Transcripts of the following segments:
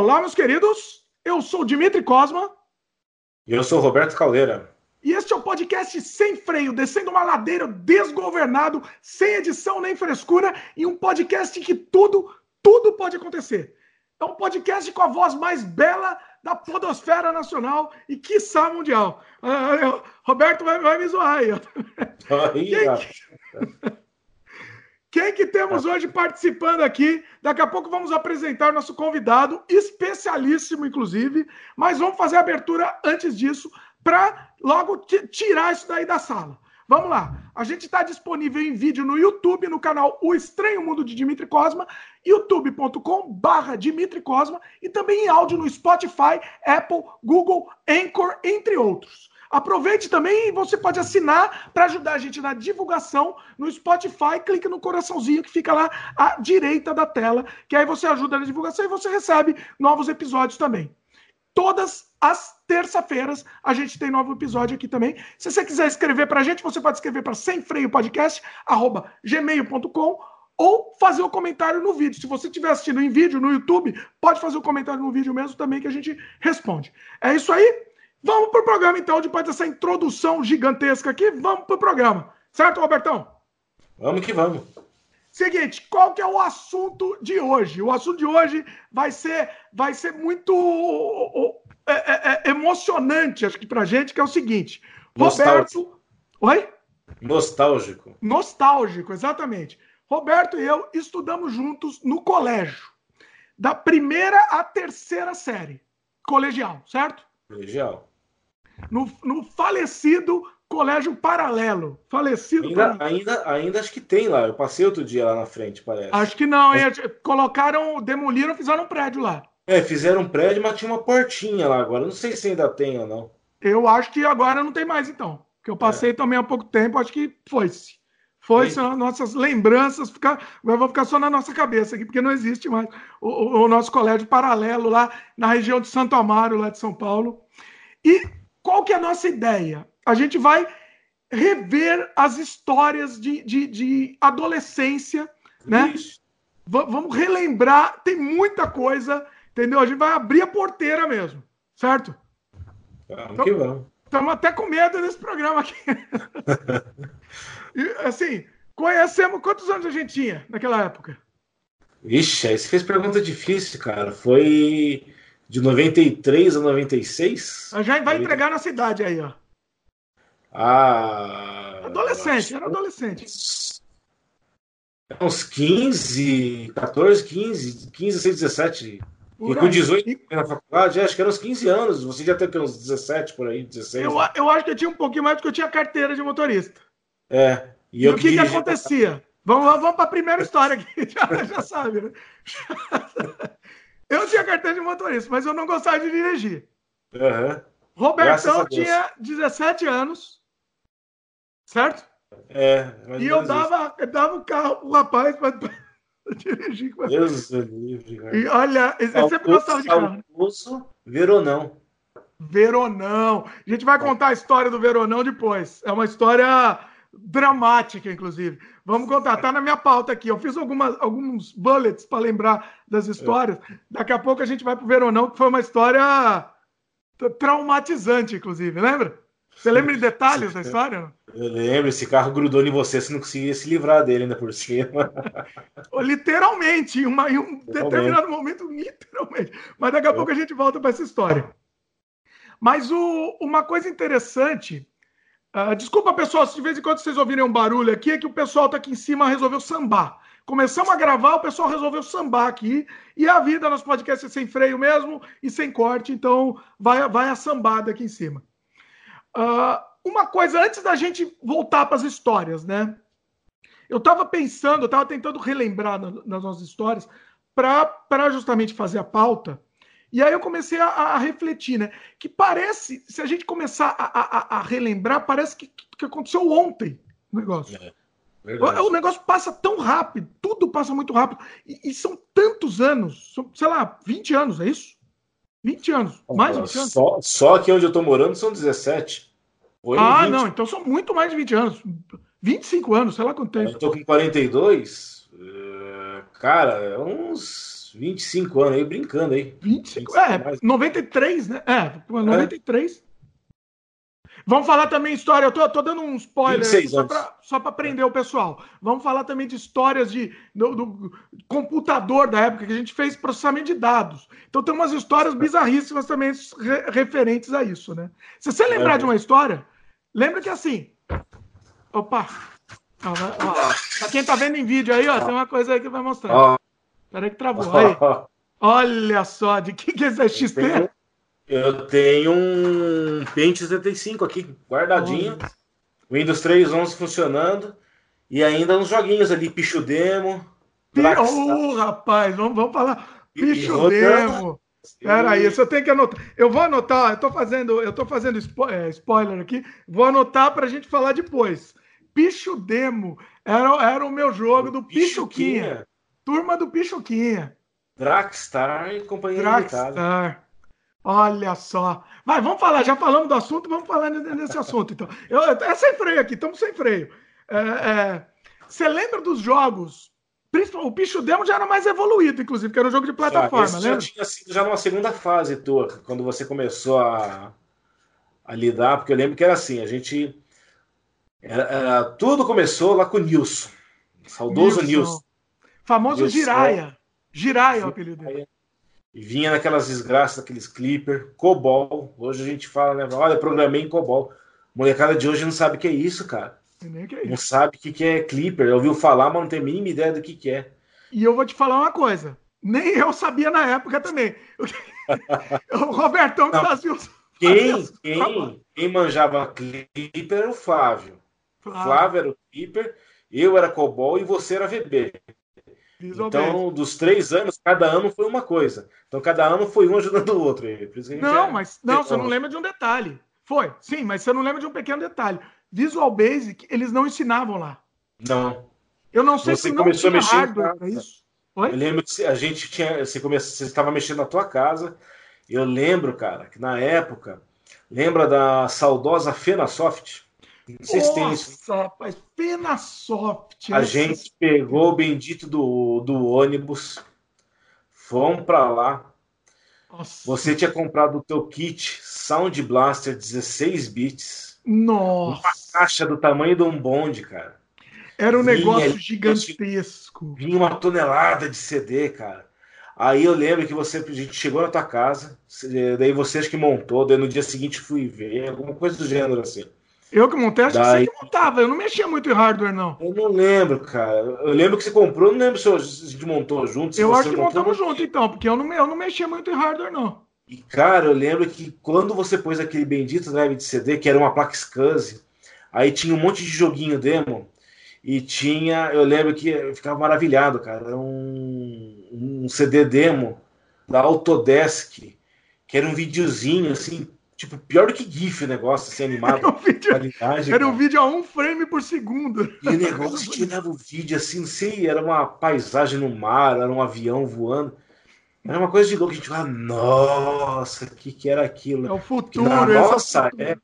Olá, meus queridos. Eu sou Dimitri Cosma. E eu sou Roberto Caldeira. E este é o podcast sem freio, descendo uma ladeira desgovernado, sem edição nem frescura, e um podcast em que tudo, tudo pode acontecer. É um podcast com a voz mais bela da podosfera nacional e quiçá mundial. Uh, Roberto vai, vai, me zoar aí. aí Quem... Quem que temos hoje participando aqui? Daqui a pouco vamos apresentar nosso convidado, especialíssimo, inclusive, mas vamos fazer a abertura antes disso, para logo tirar isso daí da sala. Vamos lá. A gente está disponível em vídeo no YouTube, no canal O Estranho Mundo de Dimitri Cosma, youtube.com/barra Dimitri Cosma, e também em áudio no Spotify, Apple, Google, Anchor, entre outros. Aproveite também você pode assinar para ajudar a gente na divulgação no Spotify. Clique no coraçãozinho que fica lá à direita da tela, que aí você ajuda na divulgação e você recebe novos episódios também. Todas as terça-feiras a gente tem novo episódio aqui também. Se você quiser escrever para a gente, você pode escrever para sem freio podcast ou fazer o um comentário no vídeo. Se você estiver assistindo em vídeo no YouTube, pode fazer o um comentário no vídeo mesmo também que a gente responde. É isso aí. Vamos para o programa, então, depois dessa introdução gigantesca aqui, vamos para o programa. Certo, Robertão? Vamos que vamos. Seguinte, qual que é o assunto de hoje? O assunto de hoje vai ser, vai ser muito é, é, é, emocionante, acho que para gente, que é o seguinte. Roberto... Oi? Nostálgico. Nostálgico, exatamente. Roberto e eu estudamos juntos no colégio, da primeira à terceira série, colegial, certo? Colegial no, no falecido Colégio Paralelo. Falecido. Ainda, paralelo. ainda, ainda acho que tem lá. Eu passei outro dia lá na frente, parece. Acho que não. Mas... Colocaram, demoliram, fizeram um prédio lá. É, fizeram um prédio, mas tinha uma portinha lá agora. Não sei se ainda tem ou não. Eu acho que agora não tem mais, então. Porque eu passei é. também há pouco tempo, acho que foi-se. Foi-se, nossas lembranças, ficar, vou ficar só na nossa cabeça aqui, porque não existe mais o, o nosso colégio paralelo lá na região de Santo Amaro, lá de São Paulo. E qual que é a nossa ideia? A gente vai rever as histórias de, de, de adolescência, né? vamos relembrar, tem muita coisa, entendeu? A gente vai abrir a porteira mesmo, certo? Vamos então, que vamos. Estamos até com medo desse programa aqui. e, assim, conhecemos quantos anos a gente tinha naquela época? Ixi, aí você fez pergunta difícil, cara. Foi de 93 a 96? Já vai entregar na cidade aí, ó. Ah. Adolescente, era adolescente. Uns 15, 14, 15, 15, 16, 17. e com 18 e... na faculdade, acho que eram uns 15 anos. Você já teve uns 17 por aí, 16. Eu, eu acho que eu tinha um pouquinho mais porque eu tinha carteira de motorista. É. E, e o que, que acontecia? Vamos, vamos para a primeira história aqui, já, já sabe, né? Eu tinha carteira de motorista, mas eu não gostava de dirigir. Uhum. Robertão tinha 17 anos, certo? É. E eu dava, eu dava o carro pro rapaz para dirigir. Deus do livre, cara. E olha, eu sempre gostava de carro. Almoço, Veronão. Veronão. A gente vai contar a história do Veronão depois. É uma história dramática, inclusive. Vamos contar, tá na minha pauta aqui. Eu fiz algumas, alguns bullets para lembrar das histórias. Daqui a pouco a gente vai pro Veronão, que foi uma história traumatizante, inclusive, lembra? Você lembra de detalhes da história? Eu lembro, esse carro grudou em você, você não conseguia se livrar dele ainda por cima. literalmente, em, uma, em um determinado momento, literalmente. Mas daqui a é. pouco a gente volta para essa história. Mas o, uma coisa interessante Uh, desculpa, pessoal, se de vez em quando vocês ouvirem um barulho aqui, é que o pessoal tá aqui em cima resolveu sambar. Começamos a gravar, o pessoal resolveu sambar aqui. E a vida nos podcasts é sem freio mesmo e sem corte, então vai, vai a sambada aqui em cima. Uh, uma coisa, antes da gente voltar para as histórias, né? Eu estava pensando, eu estava tentando relembrar nas nossas histórias para justamente fazer a pauta. E aí eu comecei a, a, refletir, né? Que parece, se a gente começar a, a relembrar, parece que, que aconteceu ontem o negócio. É, o, o, negócio passa tão rápido, tudo passa muito rápido. E, e, são tantos anos, são, sei lá, 20 anos, é isso? 20 anos, mais de 20 anos. Só, só aqui onde eu tô morando são 17. Foi ah, 20. não, então são muito mais de 20 anos. 25 anos, sei lá quanto tempo. Eu tô com 42. Uh, Cara, uns 25 anos aí, brincando aí. 25? 25 é, mais. 93, né? É, 93. É. Vamos falar também história. Eu tô, tô dando um spoiler só para prender o pessoal. Vamos falar também de histórias de, do, do, computador da época que a gente fez processamento de dados. Então tem umas histórias bizarríssimas também re, referentes a isso, né? Se você lembrar é. de uma história, lembra que assim. Opa! Ó, ó, pra quem tá vendo em vídeo aí, ó, tem uma coisa aí que vai mostrar. Peraí que travou. Aí. Olha só, de que, que é esse XP? Eu tenho um Paint 75 aqui, guardadinho. Oh. Windows 3.11 funcionando. E ainda uns joguinhos ali, Pichu Demo. Ô, oh, rapaz, vamos, vamos falar. Pichu Demo. Pera aí, eu tenho que anotar. Eu vou anotar, eu tô fazendo, eu tô fazendo spo é, spoiler aqui. Vou anotar pra gente falar depois. Pichu Demo era, era o meu jogo do Pichuquinha. Turma do Pichuquinha. Dragstar e companhia Dragstar. Limitada. Olha só. Vai, vamos falar, já falamos do assunto, vamos falar nesse assunto, então. Eu, é sem freio aqui, estamos sem freio. É, é, você lembra dos jogos? O Picho Demo já era mais evoluído, inclusive, que era um jogo de plataforma, lembra? Já tinha sido já numa segunda fase tua, quando você começou a, a lidar, porque eu lembro que era assim, a gente. Era, era, tudo começou lá com o Nilson. Saudoso Nilson. Nilson. Famoso Nilson. Jiraya. Jiraya é o apelido dele. E vinha naquelas desgraças, aqueles clipper, COBOL. Hoje a gente fala, né? Olha, programei em COBOL. Molecada de hoje não sabe o que é isso, cara. É não sabe o que, que é clipper. Ouviu falar, mas não tem a mínima ideia do que, que é. E eu vou te falar uma coisa. Nem eu sabia na época também. o Robertão não. fazia os. Quem, quem, quem manjava clipper era o Flávio. Flávio. Flávio era o clipper, eu era COBOL e você era VB. Então, dos três anos, cada ano foi uma coisa. Então, cada ano foi um ajudando o outro. não, é... mas não, você não lembra de um detalhe. Foi, sim, mas você não lembra de um pequeno detalhe. Visual Basic, eles não ensinavam lá. Não. Eu não sei você se não começou a mexer hardware para isso. Oi? Eu lembro que a gente tinha. Você, começou, você estava mexendo na tua casa. Eu lembro, cara, que na época. Lembra da saudosa Fenasoft? Não sei se tem isso. rapaz, pena soft. A gente pegou o bendito do, do ônibus, fomos para lá. Nossa. Você tinha comprado o teu kit Sound Blaster 16 bits. Nossa. Uma caixa do tamanho de um bonde, cara. Era um vinha, negócio gigantesco. Vinha uma tonelada de CD, cara. Aí eu lembro que você, a gente chegou na tua casa, daí você acho que montou, daí no dia seguinte fui ver, alguma coisa do gênero assim. Eu que montei, acho Daí... que você que montava. Eu não mexia muito em hardware, não. Eu não lembro, cara. Eu lembro que você comprou, não lembro se a gente montou junto. Eu acho que montamos junto, então, porque eu não, eu não mexia muito em hardware, não. E, cara, eu lembro que quando você pôs aquele bendito drive de CD, que era uma placa SCSI, aí tinha um monte de joguinho demo, e tinha, eu lembro que eu ficava maravilhado, cara. Era um, um CD demo da Autodesk, que era um videozinho, assim, Tipo, pior do que GIF o negócio, assim, animado. Era um vídeo, qualidade, era um vídeo a um frame por segundo. E o negócio tirava o vídeo assim, não sei, era uma paisagem no mar, era um avião voando. Era uma coisa de louco. A gente falava, nossa, o que, que era aquilo? É o futuro. Na nossa, época,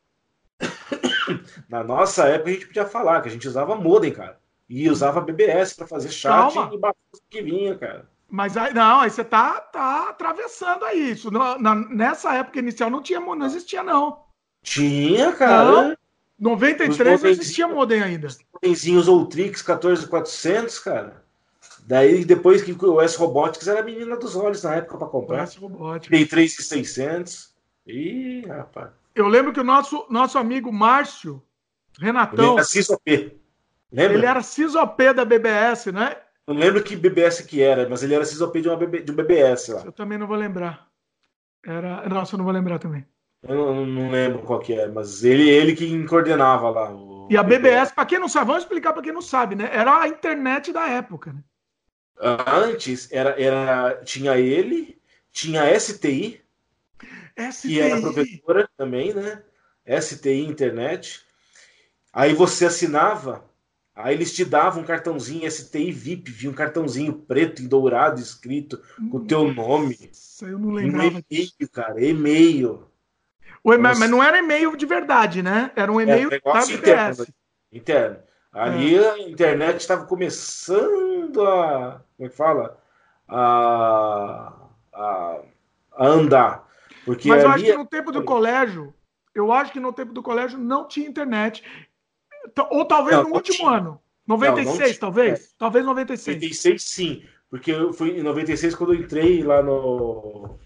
na nossa época, a gente podia falar que a gente usava modem, cara. E usava BBS para fazer chat Calma. e que vinha, cara. Mas aí, não, aí você tá, tá atravessando aí isso. Na, nessa época inicial não tinha, não existia, não. Tinha, cara. Não, 93 não existia modem ainda. Os Ultrix 14400, cara. Daí, depois que o S Robotics era a menina dos olhos na época para comprar. S Robotics. Dei 3600. Ih, rapaz. Eu lembro que o nosso, nosso amigo Márcio, Renatão. Ele era CISOP. Lembra? Ele era CISOP da BBS, né? Não lembro que BBS que era, mas ele era CISOP de, uma BB, de um BBS lá. Eu também não vou lembrar. Era... Nossa, eu não vou lembrar também. Eu não, não lembro qual que é, mas ele, ele que coordenava lá. e a BBS, para quem não sabe, vamos explicar para quem não sabe, né? Era a internet da época, né? Antes era, era tinha ele, tinha a STI, STI, que era professora também, né? STI internet. Aí você assinava Aí eles te davam um cartãozinho STI VIP, vinha um cartãozinho preto e dourado escrito com o teu nome. Isso eu não lembrava. Um e-mail, cara, e-mail. O e-mail mas não era e-mail de verdade, né? Era um e-mail é, interno, interno. Ali é. a internet estava começando a. Como é que fala? A, a, a andar. Porque Mas eu acho que no tempo do colégio, eu acho que no tempo do colégio não tinha internet. Ou talvez não, no último tinha. ano. 96, não, não talvez? É. Talvez 96. 96, sim. Porque eu fui em 96, quando eu entrei lá no,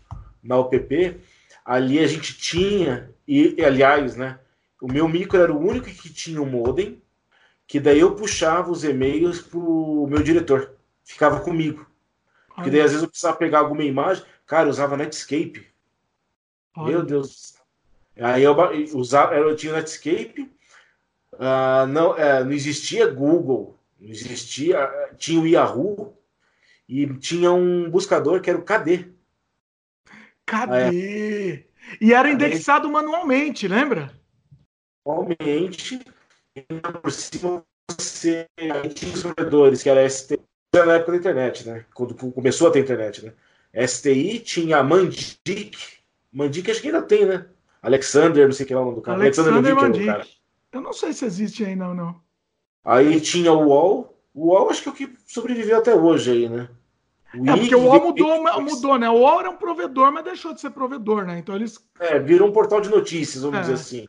na UPP, ali a gente tinha, e aliás, né? O meu micro era o único que tinha o um modem, que daí eu puxava os e-mails pro meu diretor. Ficava comigo. Porque daí às vezes eu precisava pegar alguma imagem. Cara, eu usava Netscape. Meu Deus. Aí eu usava, eu tinha Netscape. Uh, não, uh, não existia Google, não existia. Tinha o Yahoo e tinha um buscador que era o KD. KD! É. E era indexado manualmente, lembra? Manualmente. E por cima você tinha os provedores, que era STI na época da internet, né? Quando começou a ter internet, né? STI tinha a Mandic. Mandic acho que ainda tem, né? Alexander, não sei o que é o nome do cara. Alexander, Alexander Mandic. Eu não sei se existe ainda ou não. Aí tinha o UOL. O UOL acho que é o que sobreviveu até hoje aí, né? O é, porque o UOL mudou, mudou, né? O UOL era um provedor, mas deixou de ser provedor, né? Então eles. É, virou um portal de notícias, vamos é. dizer assim.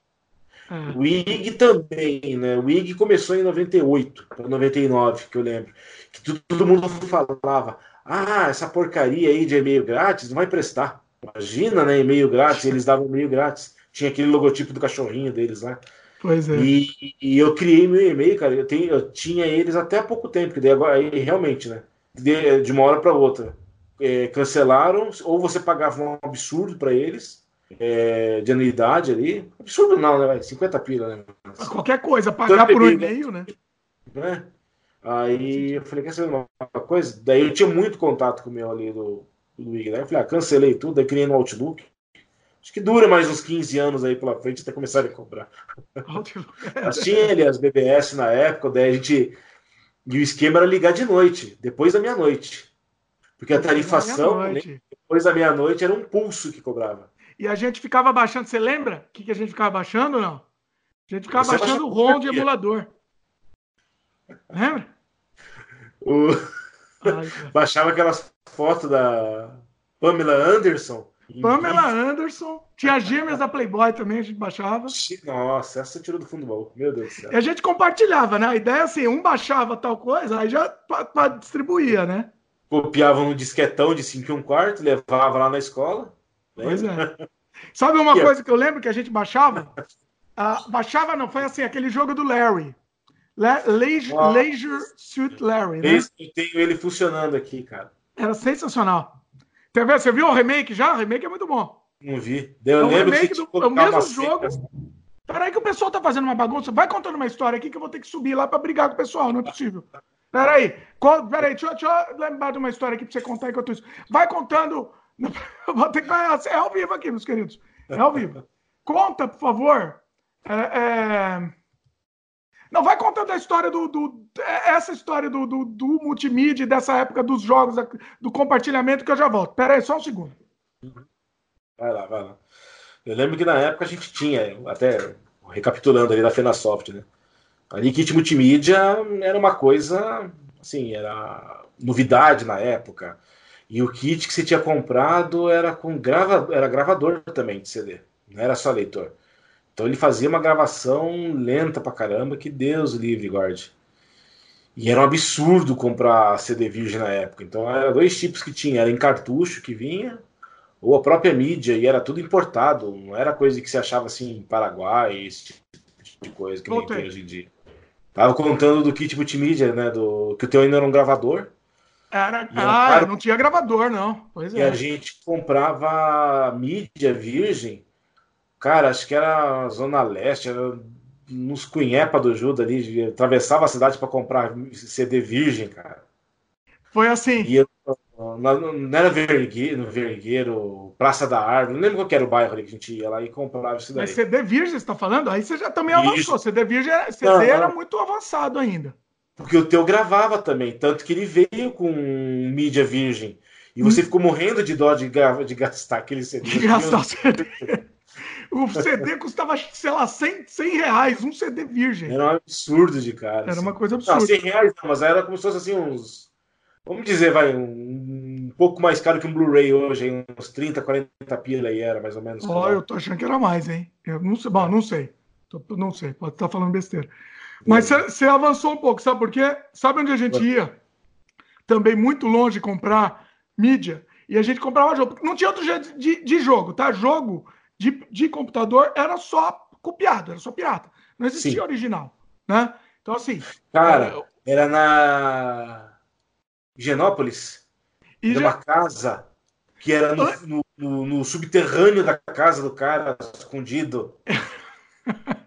É. O IG também, né? O IG começou em 98 para 99, que eu lembro. Que todo, todo mundo falava: ah, essa porcaria aí de e-mail grátis não vai prestar. Imagina, né? E-mail grátis, eles davam e-mail grátis. Tinha aquele logotipo do cachorrinho deles lá. Pois é. E, e eu criei meu e-mail, cara. Eu, tenho, eu tinha eles até há pouco tempo, que daí agora, aí, realmente, né? De, de uma hora para outra. É, cancelaram, ou você pagava um absurdo para eles, é, de anuidade ali. Absurdo não, né? 50 pila, né? Qualquer coisa, pagar por um e-mail, né? né? Aí eu falei, quer saber uma coisa? Daí eu tinha muito contato com o meu ali do, do IG, né? Eu falei, ah, cancelei tudo, aí criei no Outlook. Acho que dura mais uns 15 anos aí pela frente até começarem a cobrar. Mas tinha ali as BBS na época, daí a gente. E o esquema era ligar de noite, depois da meia-noite. Porque a tarifação, depois da meia-noite, era um pulso que cobrava. E a gente ficava baixando, você lembra o que, que a gente ficava baixando ou não? A gente ficava você baixando o ROM de emulador. Lembra? O... Ai, Baixava aquelas fotos da Pamela Anderson Pamela Anderson. Tinha gêmeas da Playboy também, a gente baixava. Nossa, essa tirou do fundo do baú. Meu Deus do céu. E a gente compartilhava, né? A ideia é assim, um baixava tal coisa, aí já distribuía, né? Copiava um disquetão de 5 e um quarto, levava lá na escola. Pois é. Sabe uma coisa que eu lembro que a gente baixava? Uh, baixava não, foi assim, aquele jogo do Larry. La Leisure, Leisure Suit Larry, né? Eu tenho ele funcionando aqui, cara. Era sensacional. Você viu o remake já? O remake é muito bom. Não vi. Eu é lembro remake do, é o mesmo jogo. Peraí que o pessoal tá fazendo uma bagunça. Vai contando uma história aqui que eu vou ter que subir lá para brigar com o pessoal. Não é possível. Peraí. Peraí, deixa, deixa eu lembrar de uma história aqui para você contar enquanto isso. Vai contando. Eu vou ter que... É ao vivo aqui, meus queridos. É ao vivo. Conta, por favor. É, é... Não, vai contando a história do. do essa história do, do, do, multimídia, dessa época dos jogos, do compartilhamento, que eu já volto. Pera aí, só um segundo. Vai lá, vai lá. Eu lembro que na época a gente tinha, até recapitulando ali da Fenasoft, né? Ali kit multimídia era uma coisa, assim, era novidade na época. E o kit que você tinha comprado era com grava, era gravador também de CD, não era só leitor. Então ele fazia uma gravação lenta pra caramba, que Deus livre guarde. E era um absurdo comprar CD virgem na época. Então era dois tipos que tinha, era em cartucho que vinha, ou a própria mídia, e era tudo importado, não era coisa que se achava assim em Paraguai, esse tipo de coisa que nem tem hoje em dia. Tava contando do kit multimídia, né? Do, que o teu ainda era um gravador. Era, ah, não tinha gravador, não. Pois e é. a gente comprava mídia virgem Cara, acho que era Zona Leste, era nos Cunhepa do Juda ali, atravessava a cidade para comprar CD virgem, cara. Foi assim. E eu, não era Vergueiro, Vergueiro, Praça da Árvore, não lembro qual era o bairro ali que a gente ia lá e comprava isso daí. Mas CD virgem, você tá falando? Aí você já também avançou. CD virgem, CD não, era não. muito avançado ainda. Porque o teu gravava também, tanto que ele veio com mídia virgem. E você hum. ficou morrendo de dó de, de gastar aquele CD. De gastar o CD. O CD custava, sei lá, 100, 100 reais, um CD virgem. Era um absurdo de cara. Era assim. uma coisa absurda. Não, 100 reais não, mas era como se fosse assim uns. Vamos dizer, vai, um, um pouco mais caro que um Blu-ray hoje, hein? uns 30, 40 pila aí era, mais ou menos. Ó, eu tô achando que era mais, hein? Eu não sei, bom, não sei. Tô- não sei, pode estar falando besteira. Mas você avançou um pouco, sabe por quê? Sabe onde a gente ia? Também muito longe comprar mídia. E a gente comprava jogo. Não tinha outro jeito de, de jogo, tá? Jogo de, de computador era só copiado, era só pirata. Não existia Sim. original, né? Então, assim... Cara, era na Higienópolis. E Era já- uma casa que era no, no- no- subterrâneo da casa do cara, escondido.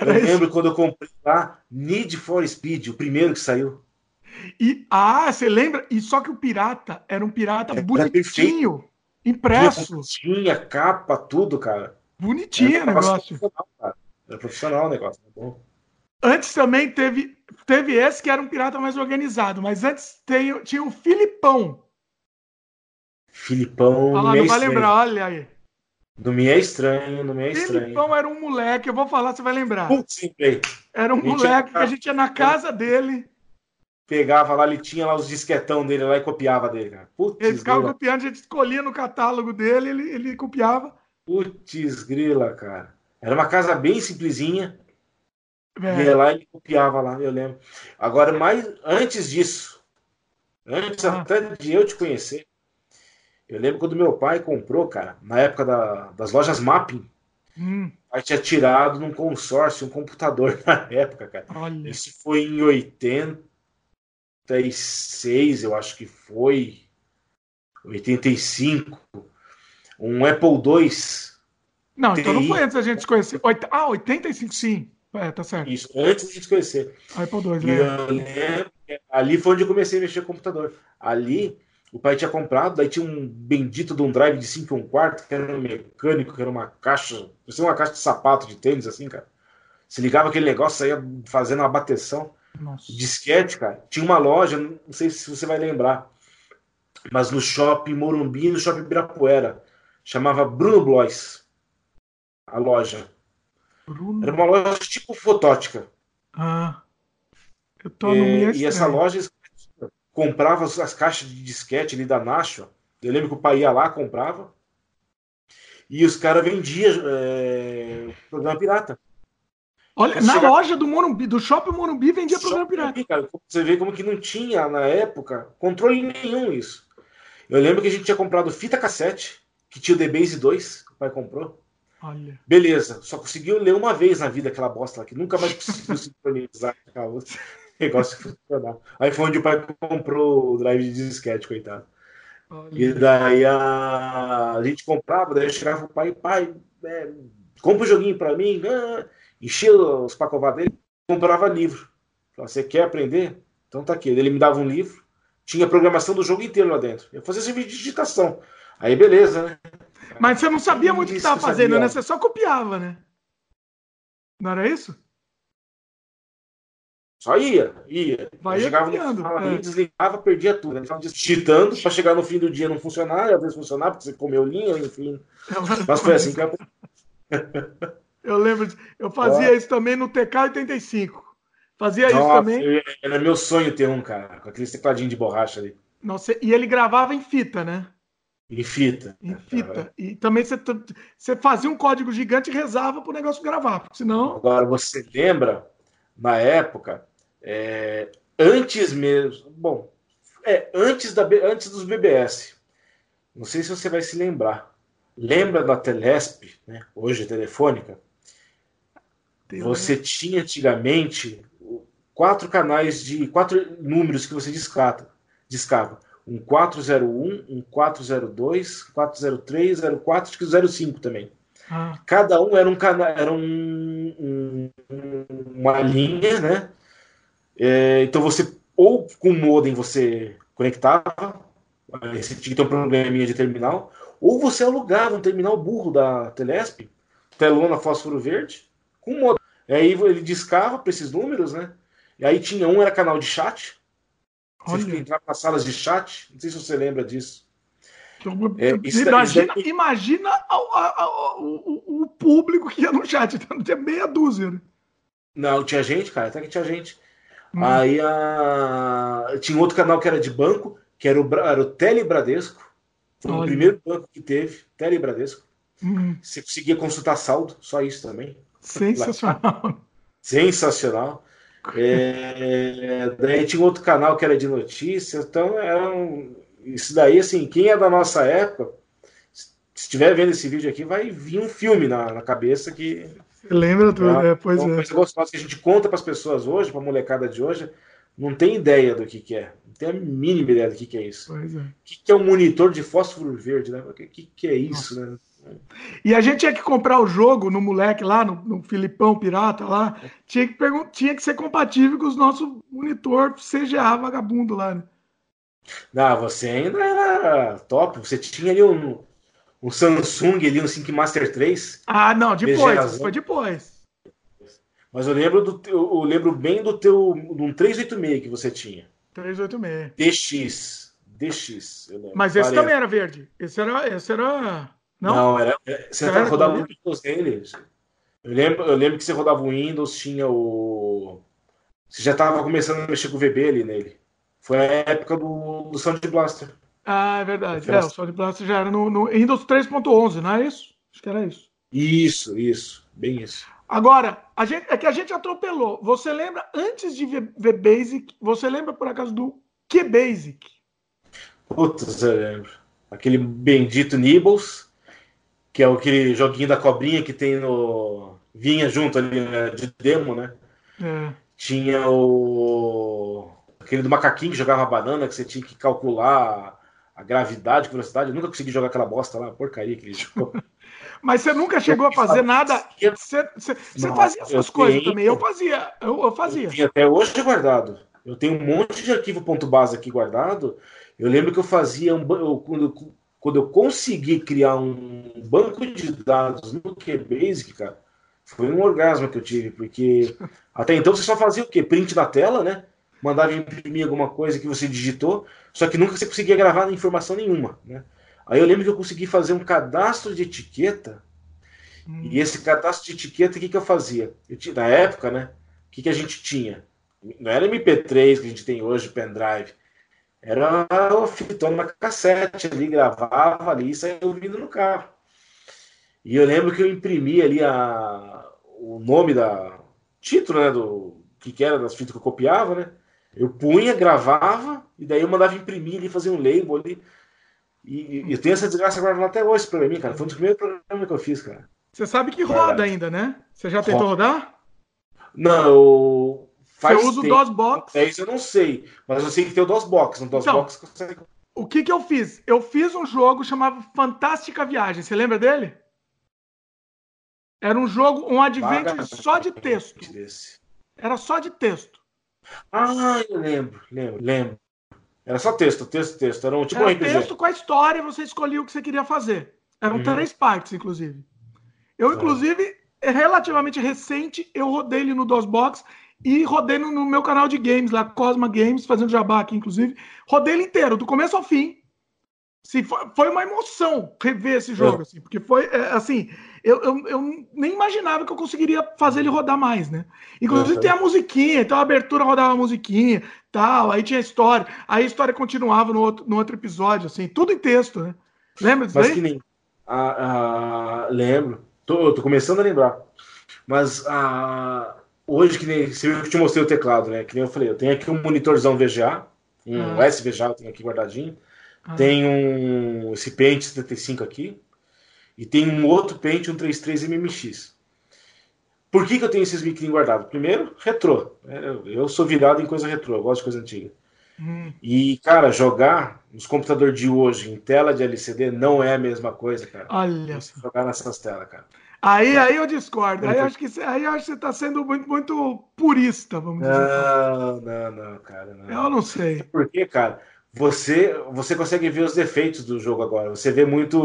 Eu era isso. lembro quando eu comprei lá Need for Speed, o primeiro que saiu. E, ah, você lembra? E só que o pirata era um pirata Era bonitinho, impresso. Tinha capa, tudo, cara. Bonitinho o negócio. profissional, cara. Era profissional o negócio. tá bom? Antes também teve, teve esse que era um pirata mais organizado, mas antes tem- tinha o Filipão. Filipão, Ah, não me é não vai lembrar, olha aí. Não me é estranho, não me é estranho. Filipão era um moleque, eu vou falar, você vai lembrar. Putz, lembrei. Era um moleque que a gente ia na casa dele, Pegava lá, ele tinha lá os disquetão dele lá e copiava dele, cara. Putz, ele ficava grila. copiando, a gente escolhia no catálogo dele, ele, ele copiava. Putz, grila, cara. Era uma casa bem simplesinha. É, Ia lá e copiava lá, eu lembro. Agora, mais antes disso, antes Ah. até de eu te conhecer, eu lembro quando meu pai comprou, cara, na época da- das lojas Mapping, hum, aí tinha tirado num consórcio um computador na época, cara. olha. Isso foi em 86, eu acho que foi. 85. Um Apple II. Não, então não TI. foi antes da gente se conhecer. Oit- Ah, 85 sim. É, tá certo. Isso, antes de se conhecer. Apple II, né? ali foi onde eu comecei a mexer com o computador. Ali, o pai tinha comprado, daí tinha um bendito de um drive de 5 e um quarto, que era um mecânico, que era uma caixa, parecia uma caixa de sapato de tênis, assim, cara. Se ligava aquele negócio, saía fazendo uma bateção. Nossa. Disquete, cara. Tinha uma loja, não sei se você vai lembrar, mas no shopping Morumbi no shopping Ibirapuera. Chamava Bruno Blois. A loja. Bruno. Era uma loja tipo fotótica. Ah. Eu tô É, e essa loja comprava as as caixas de disquete ali da Nashua. Eu lembro que o pai ia lá, comprava. E os caras vendiam é, programa pirata. Olha, Quando na chegar- loja do Morumbi, do Shopping Morumbi vendia programa pirata. cara, você vê como que não tinha na época controle nenhum isso. Eu lembro que a gente tinha comprado fita cassete, que tinha o The Base 2, o pai comprou. Olha. Beleza, só conseguiu ler uma vez na vida aquela bosta lá, que nunca mais conseguiu sincronizar aquela negócio funcionar. Aí foi onde o pai comprou o drive de disquete, coitado. E olha. daí a, a gente comprava, daí eu chegava pro pai, pai, é, compra um joguinho pra mim, ah, enchia os pacovados dele, comprava livro. Falava, você quer aprender? Então tá aqui. Ele me dava um livro, tinha a programação do jogo inteiro lá dentro. Eu fazia serviço de digitação. Aí beleza, né? Mas você não sabia muito o que estava fazendo, sabia. né? Você só copiava, né? Não era isso? Só ia, ia. Vai chegava copiando, no final, é. desligava, perdia tudo. Ele ficava digitando para chegar no fim do dia não funcionar, às vezes funcionava porque você comeu linha, enfim. Mas foi assim que eu Eu lembro, eu fazia isso também no TK-85. Fazia isso Nossa, também. eu- era meu sonho ter um, cara, com aquele tecladinho de borracha ali. Nossa, e ele gravava em fita, né? Em fita. Em fita. E também você, você fazia um código gigante e rezava pro negócio gravar, porque senão. Agora, você lembra, na época, é, antes mesmo. Bom, é, antes, da, antes dos BBS. Não sei se você vai se lembrar. Lembra da Telesp, né? hoje telefônica? Você tinha antigamente quatro canais de quatro números que você discata, discava. Um 401, um 402, 403, 04, acho que 05 também. Ah, Cada um era um canal, era um, um- uma linha, né? É, então você ou com o modem você conectava, você tinha que ter um probleminha de terminal, ou você alugava um terminal burro da Telesp, telona fósforo verde, com modem. E aí ele discava para esses números, né? E aí tinha um era canal de chat, você olha. entrava nas salas de chat, não sei se você lembra disso. Então, é, imagina, isso imagina o, o, público que ia no chat, não tinha meia dúzia. Né? Não, tinha gente, cara, até que tinha gente. Hum. Aí a... tinha outro canal que era de banco, que era o, era o Tele Bradesco. Foi Olha. o primeiro banco que teve, Tele Bradesco. Hum. Você conseguia consultar saldo, só isso também. Sensacional. Sensacional. É, daí tinha outro canal que era de notícias, então era um, isso daí, assim, quem é da nossa época, se estiver vendo esse vídeo aqui, vai vir um filme na, na cabeça que. Lembra tudo, é, é, pois uma é. coisa gostosa que a gente conta para as pessoas hoje, para a molecada de hoje, não tem ideia do que, que é. Não tem a mínima ideia do que, que é isso. Pois é. O que, que é um monitor de fósforo verde, né? O que, que, que é isso, Nossa. né? E a gente tinha que comprar o jogo no moleque lá, no, no Filipão Pirata lá, tinha que, tinha que ser compatível com os nossos monitor CGA vagabundo lá, né? Não, você ainda era top. Você tinha ali um, um Samsung ali, um Sync Master 3. Ah, não, depois, foi depois. Mas eu lembro do eu lembro bem do teu um 386 que você tinha. 386. DX. DX. Mas esse também era verde. Esse era, esse era não, não era. É, você rodava o Windows nele. Eu lembro, eu lembro que você rodava o Windows, tinha o. Você já estava começando a mexer com o VB ali nele. Foi a época do, do Sound Blaster. Ah, é verdade. É, o Sound Blaster já era no, no Windows 3.11, não é isso? Acho que era isso. Isso, isso. Bem isso. Agora, a gente, é que a gente atropelou. Você lembra, antes de ver, ver Basic, você lembra por acaso do que Basic? Putz, eu lembro. Aquele bendito Nibbles que é aquele joguinho da cobrinha que tem no. Vinha junto ali né, de demo, né? É. Tinha o. Aquele do macaquinho que jogava banana, que você tinha que calcular a gravidade, a velocidade. Eu nunca consegui jogar aquela bosta lá, porcaria que ele jogou. Mas você nunca chegou a fazer nada. Você, você, você fazia essas coisas tenho, também. Eu fazia. Eu, eu fazia. Eu até hoje guardado. Eu tenho um monte de arquivo ponto base aqui guardado. Eu lembro que eu fazia um, eu, quando quando eu consegui criar um banco de dados no QBasic, cara, foi um orgasmo que eu tive, porque até então você só fazia o quê? Print da tela, né? Mandava imprimir alguma coisa que você digitou, só que nunca você conseguia gravar informação nenhuma, né? Aí eu lembro que eu consegui fazer um cadastro de etiqueta, hum. e esse cadastro de etiqueta, o que, que eu fazia? Eu tinha, na época, né? O que, que a gente tinha? Não era MP3 que a gente tem hoje, pendrive. Era o fitando uma cassete ali, gravava ali e saía ouvindo no carro. E eu lembro que eu imprimi ali a, o nome da título, né, do que, que era das fitas que eu copiava, né? Eu punha, gravava e daí eu mandava imprimir ali, fazer um label ali. E, e eu tenho essa desgraça agora até hoje para mim, cara. Foi um dos primeiros programas que eu fiz, cara. Você sabe que roda ainda, né? Você já tentou roda. rodar? Não, eu Faz eu uso o DOSBox. É isso eu não sei, mas eu sei que tem o DOSBox. No DOSBox então, consegue... O que que eu fiz? Eu fiz um jogo chamado Fantástica Viagem. Você lembra dele? Era um jogo, um adventure só de texto. Era só de texto. Ah, eu lembro, lembro, lembro. Era só texto, texto, texto. Era um tipo Era um texto com a história, você escolhia o que você queria fazer. Eram uhum. três partes, inclusive. Eu, inclusive, é relativamente recente, eu rodei ele no DOSBox e rodei no, no, meu canal de games lá, Cosma Games, fazendo jabá aqui, inclusive. Rodei ele inteiro, do começo ao fim. Assim, foi, foi uma emoção rever esse jogo, é. assim, porque foi é, assim. Eu, eu, eu, nem imaginava que eu conseguiria fazer ele rodar mais, né? Inclusive é, tem a musiquinha, então a abertura rodava a musiquinha, tal, aí tinha a história, aí a história continuava no outro, no outro episódio, assim, tudo em texto, né? Lembra disso Mas aí? que nem. Ah, ah, lembro. Tô, tô começando a lembrar. Mas a hoje, que nem se eu te mostrei o teclado, né? Que nem eu falei, eu tenho aqui um monitorzão VGA, um ah. SVGA, eu tenho aqui guardadinho. Ah. Tem um esse Paint 75 aqui. E tem um outro Paint, um 33 MMX. Por que, que eu tenho esses micrinhos guardados? Primeiro, retrô. Eu sou virado em coisa retrô, eu gosto de coisa antiga. Hum. E, cara, jogar nos computadores de hoje em tela de LCD não é a mesma coisa, cara. Olha. Jogar nessas telas, cara. Aí, aí eu discordo. Aí acho que aí acho que você está sendo muito, muito purista, vamos dizer. Não, não, não, cara. Não. Eu não sei. Por quê, cara? Você, você consegue ver os defeitos do jogo agora. Você vê muito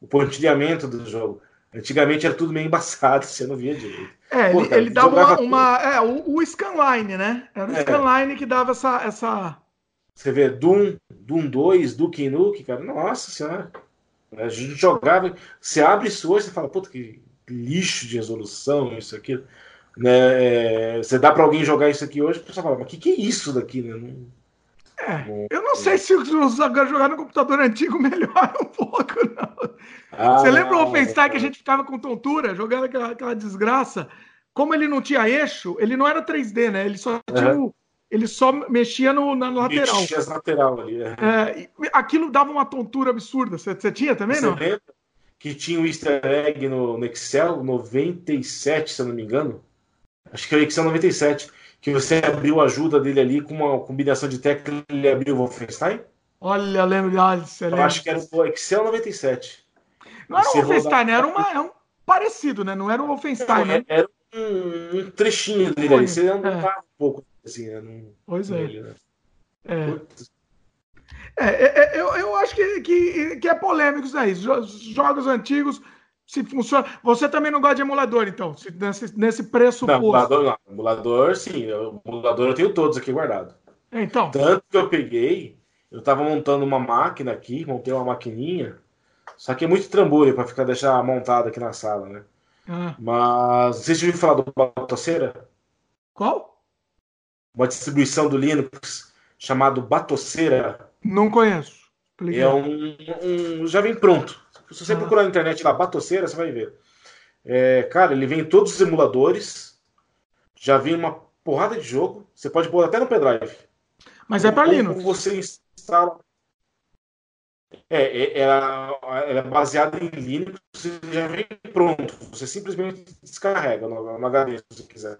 o pontilhamento do jogo. Antigamente era tudo meio embaçado, você não via direito. É, Pô, ele, cara, ele dava uma. uma é, o, o, scanline, né? Era o é. scanline que dava essa, essa, Você vê Doom, Doom 2, Duke Nuke, cara, nossa senhora. A gente jogava. Você abre isso hoje e fala, puta, que lixo de resolução, isso aqui. Né? É, você dá para alguém jogar isso aqui hoje, o pessoal fala, mas o que, que é isso daqui? Né? Não, é, eu não sei se jogar no computador antigo melhora um pouco, não. Ah, Você lembra o Wolfenstein que a gente ficava com tontura, jogando aquela, aquela, desgraça? Como ele não tinha eixo, ele não era 3D, né? Ele só tinha o, ele só mexia no, na lateral. Mexia as lateral ali. É. É, aquilo dava uma tontura absurda. Você, você tinha também, Você não? lembra que tinha um easter egg no, no Excel 97, se eu não me engano? Acho que é o Excel 97 que você abriu a ajuda dele ali com uma combinação de tecla e ele abriu o Wolfenstein? Olha, lembro, olha, Eu acho que era o Excel 97. Não era o Wolfenstein, né? era, uma, era um parecido, né? Não era o Wolfenstein, né? Era um, um trechinho dele ali. Você andava é. um pouco Num, pois é. Né? É. É, é, é, eu, eu acho que, que, que é polêmico isso aí. Jogos antigos se funciona. Você também não gosta de emulador, então, nesse, nesse preço não, emulador não. Emulador, sim. Eu, emulador eu tenho todos aqui guardado. Então. Tanto que eu peguei, eu tava montando uma máquina aqui, montei uma maquininha, só que é muito trambolho para ficar deixar montado aqui na sala, né? Ah. Mas vocês ouviram falar do Batoceira? Qual? Uma distribuição do Linux chamado Batoceira. Não conheço. É um, um, já vem pronto. Se você procurar na internet lá, Batoceira, você vai ver. É, cara, ele vem em todos os emuladores. Já vem uma porrada de jogo. Você pode pôr até no pendrive. Mas é para Linux. Você instala. É, é, ela, ela é baseada em Linux, você já vem pronto. Você simplesmente descarrega no, no HD, se você quiser.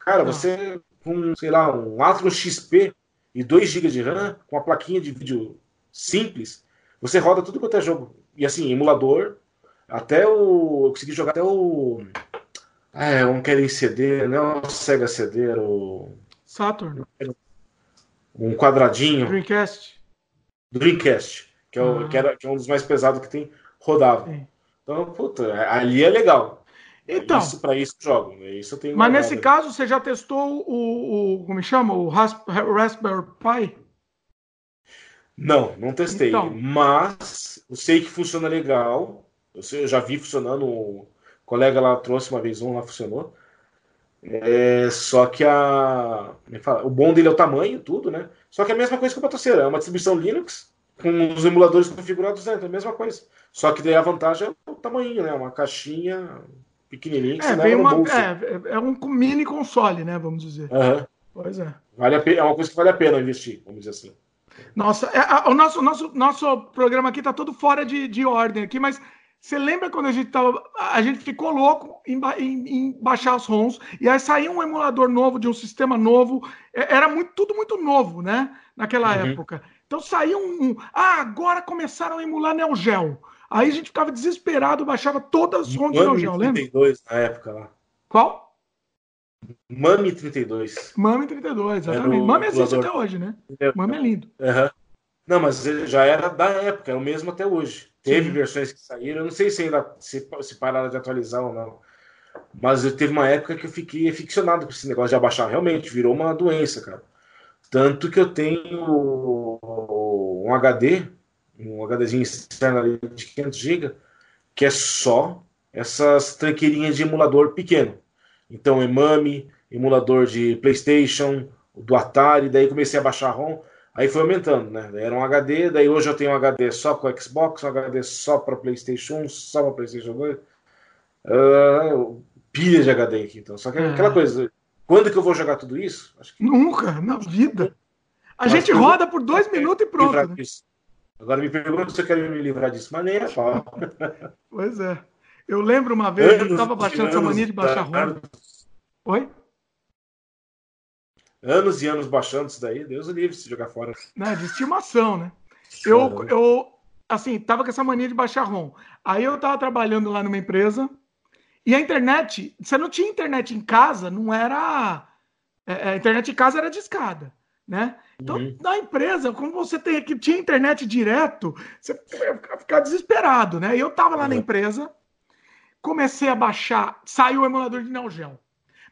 Cara, Não. você com, sei lá, um Atlas XP e 2 GB de RAM, com uma plaquinha de vídeo simples, você roda tudo quanto é jogo. E assim, emulador, até o. Eu consegui jogar até o. É, um em CD, não é o Sega CD, era o. Saturn. Um quadradinho. Dreamcast. Dreamcast, que é, o, ah. que, era, que é um dos mais pesados que tem, rodava. Sim. Então, puta, ali é legal. Então, isso para isso jogo. Né? Isso mas nesse caso, você já testou o, o como chama? O Raspberry Pi? Não, não testei. Então. Mas eu sei que funciona legal. Eu, sei, eu já vi funcionando. O colega lá trouxe uma vez um, lá funcionou. É, só que a. É fala, o bom dele é o tamanho, tudo, né? Só que é a mesma coisa que o Batoceira. É uma distribuição Linux com os emuladores configurados dentro, é a mesma coisa. Só que daí a vantagem é o tamanho, né? Uma caixinha pequenininha que é, uma, é, é, um mini console, né? Vamos dizer. Uhum. Pois é. Vale a pena, é uma coisa que vale a pena investir, vamos dizer assim. Nossa, é, a, o nosso, nosso, nosso programa aqui tá todo fora de, de ordem aqui, mas você lembra quando a gente tava. A gente ficou louco em, em, em, baixar os ROMs, e aí saiu um emulador novo de um sistema novo. É, era muito, tudo muito novo, né? Naquela uhum. época. Então saiu um. Ah, agora começaram a emular Neo Geo. Aí a gente ficava desesperado, baixava todas as ROMs de Neo Geo, lembra? na época lá. Qual? Mami 32. Mami 32, exatamente. Mami existe até hoje, né? É. Mami é lindo. Uhum. Não, mas já era da época, é o mesmo até hoje. Teve Sim. versões que saíram, eu não sei se ainda se, se pararam de atualizar ou não. Mas eu teve uma época que eu fiquei aficionado com esse negócio de abaixar. Realmente, virou uma doença, cara. Tanto que eu tenho um HD, um HDzinho externo de 500 GB, que é só essas tranqueirinhas de emulador pequeno. Então, Emami, emulador de PlayStation, do Atari, daí comecei a baixar ROM, aí foi aumentando, né? Daí era um HD, daí hoje eu tenho um HD só com Xbox, um HD só para PlayStation 1, só para PlayStation 2. Uh, pilha de HD aqui, então. Só que é. aquela coisa, quando que eu vou jogar tudo isso? Que... Nunca, na vida. A gente roda por dois minutos e pronto. Né? Agora me pergunta se eu quero me livrar disso. Maneira, pau. Pois é. Eu lembro uma vez anos, eu estava baixando essa mania de baixar ROM. Oi? Anos e anos baixando isso daí, Deus o livre se jogar fora. Não, de estimação, né? Eu, eu assim, tava com essa mania de baixar ROM. Aí eu tava trabalhando lá numa empresa e a internet, você não tinha internet em casa, não era. É, é a internet em casa era de escada, né? Então, uhum. na empresa, como você tem aqui, tinha internet direto, você ia ficar desesperado, né? E eu tava lá uhum. na empresa, comecei a baixar, saiu o emulador de Neo Geo.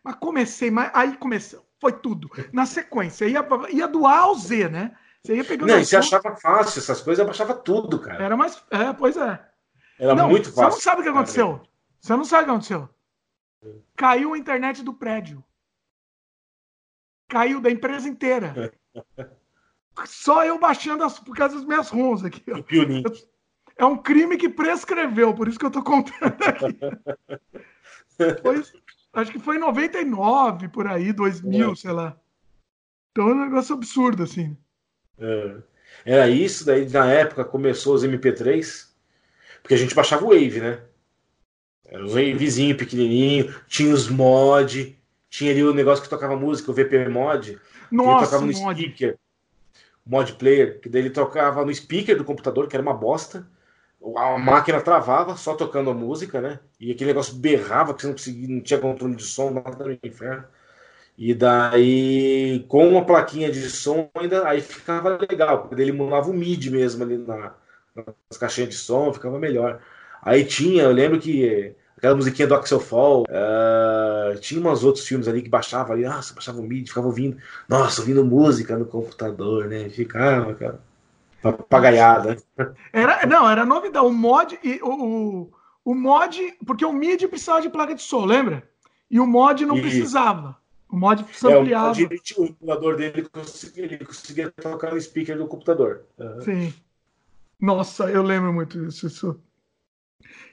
Mas comecei, mas aí começou, foi tudo. Na sequência, ia, ia do A ao Z, né? Você ia pegando. Não, e você achava fácil essas coisas, eu baixava tudo, cara. Era mais. É, pois é. Era não, muito fácil. Você não sabe o que aconteceu. Você não sabe o que aconteceu. Caiu a internet do prédio. Caiu da empresa inteira. Só eu baixando as, por causa das minhas runs aqui. Ó. É um crime que prescreveu, por isso que eu tô contando aqui. Foi, acho que foi em 99, por aí, 2000, é. sei lá. Então é um negócio absurdo, assim. É. Era isso, daí na época começou os MP3, porque a gente baixava o Wave, né? Era o Wavezinho pequenininho, tinha os mod, tinha ali o negócio que tocava música, o VP Mod, Nossa, que tocava no mod. speaker, mod player, que daí ele tocava no speaker do computador, que era uma bosta. A máquina travava só tocando a música, né? E aquele negócio berrava, que você não conseguia, não tinha controle de som, nada no inferno. E daí, com uma plaquinha de som, ainda aí ficava legal, porque ele mudava o MIDI mesmo ali na, nas caixinhas de som, ficava melhor. Aí tinha, eu lembro que aquela musiquinha do Axel Fall, uh, tinha umas outros filmes ali que baixava ali, nossa, baixava o MIDI, ficava ouvindo, nossa, ouvindo música no computador, né? Ficava, cara, papagaiada. Era, não, era novidade. O mod, o, o mod, porque o MIDI precisava de placa de som, lembra? E o mod não precisava. O mod ampliava. É, o, o emulador dele conseguia, ele conseguia tocar no speaker do computador. Uhum. Sim. Nossa, eu lembro muito disso. Isso.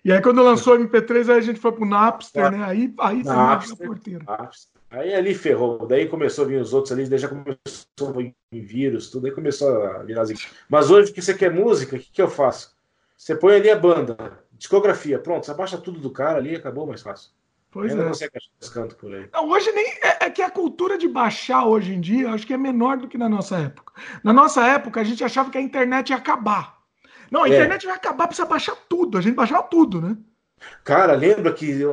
E aí, quando lançou o MP3, aí a gente foi pro Napster, né? Aí, aí Napster, porteira. Napster. Aí ali ferrou. Daí começou a vir os outros ali, daí já começou a vir vírus, tudo. Aí começou a virar assim. Mas hoje que você quer música, o que, que eu faço? Você põe ali a banda, discografia, pronto, você baixa tudo do cara ali acabou mais fácil. Pois Ainda é. Não consegue achar canto por aí. Não, hoje nem. É, é, que a cultura de baixar hoje em dia, acho que é menor do que na nossa época. Na nossa época, a gente achava que a internet ia acabar. Não, a é. internet vai acabar, precisa baixar tudo. A gente baixava tudo, né? Cara, lembra que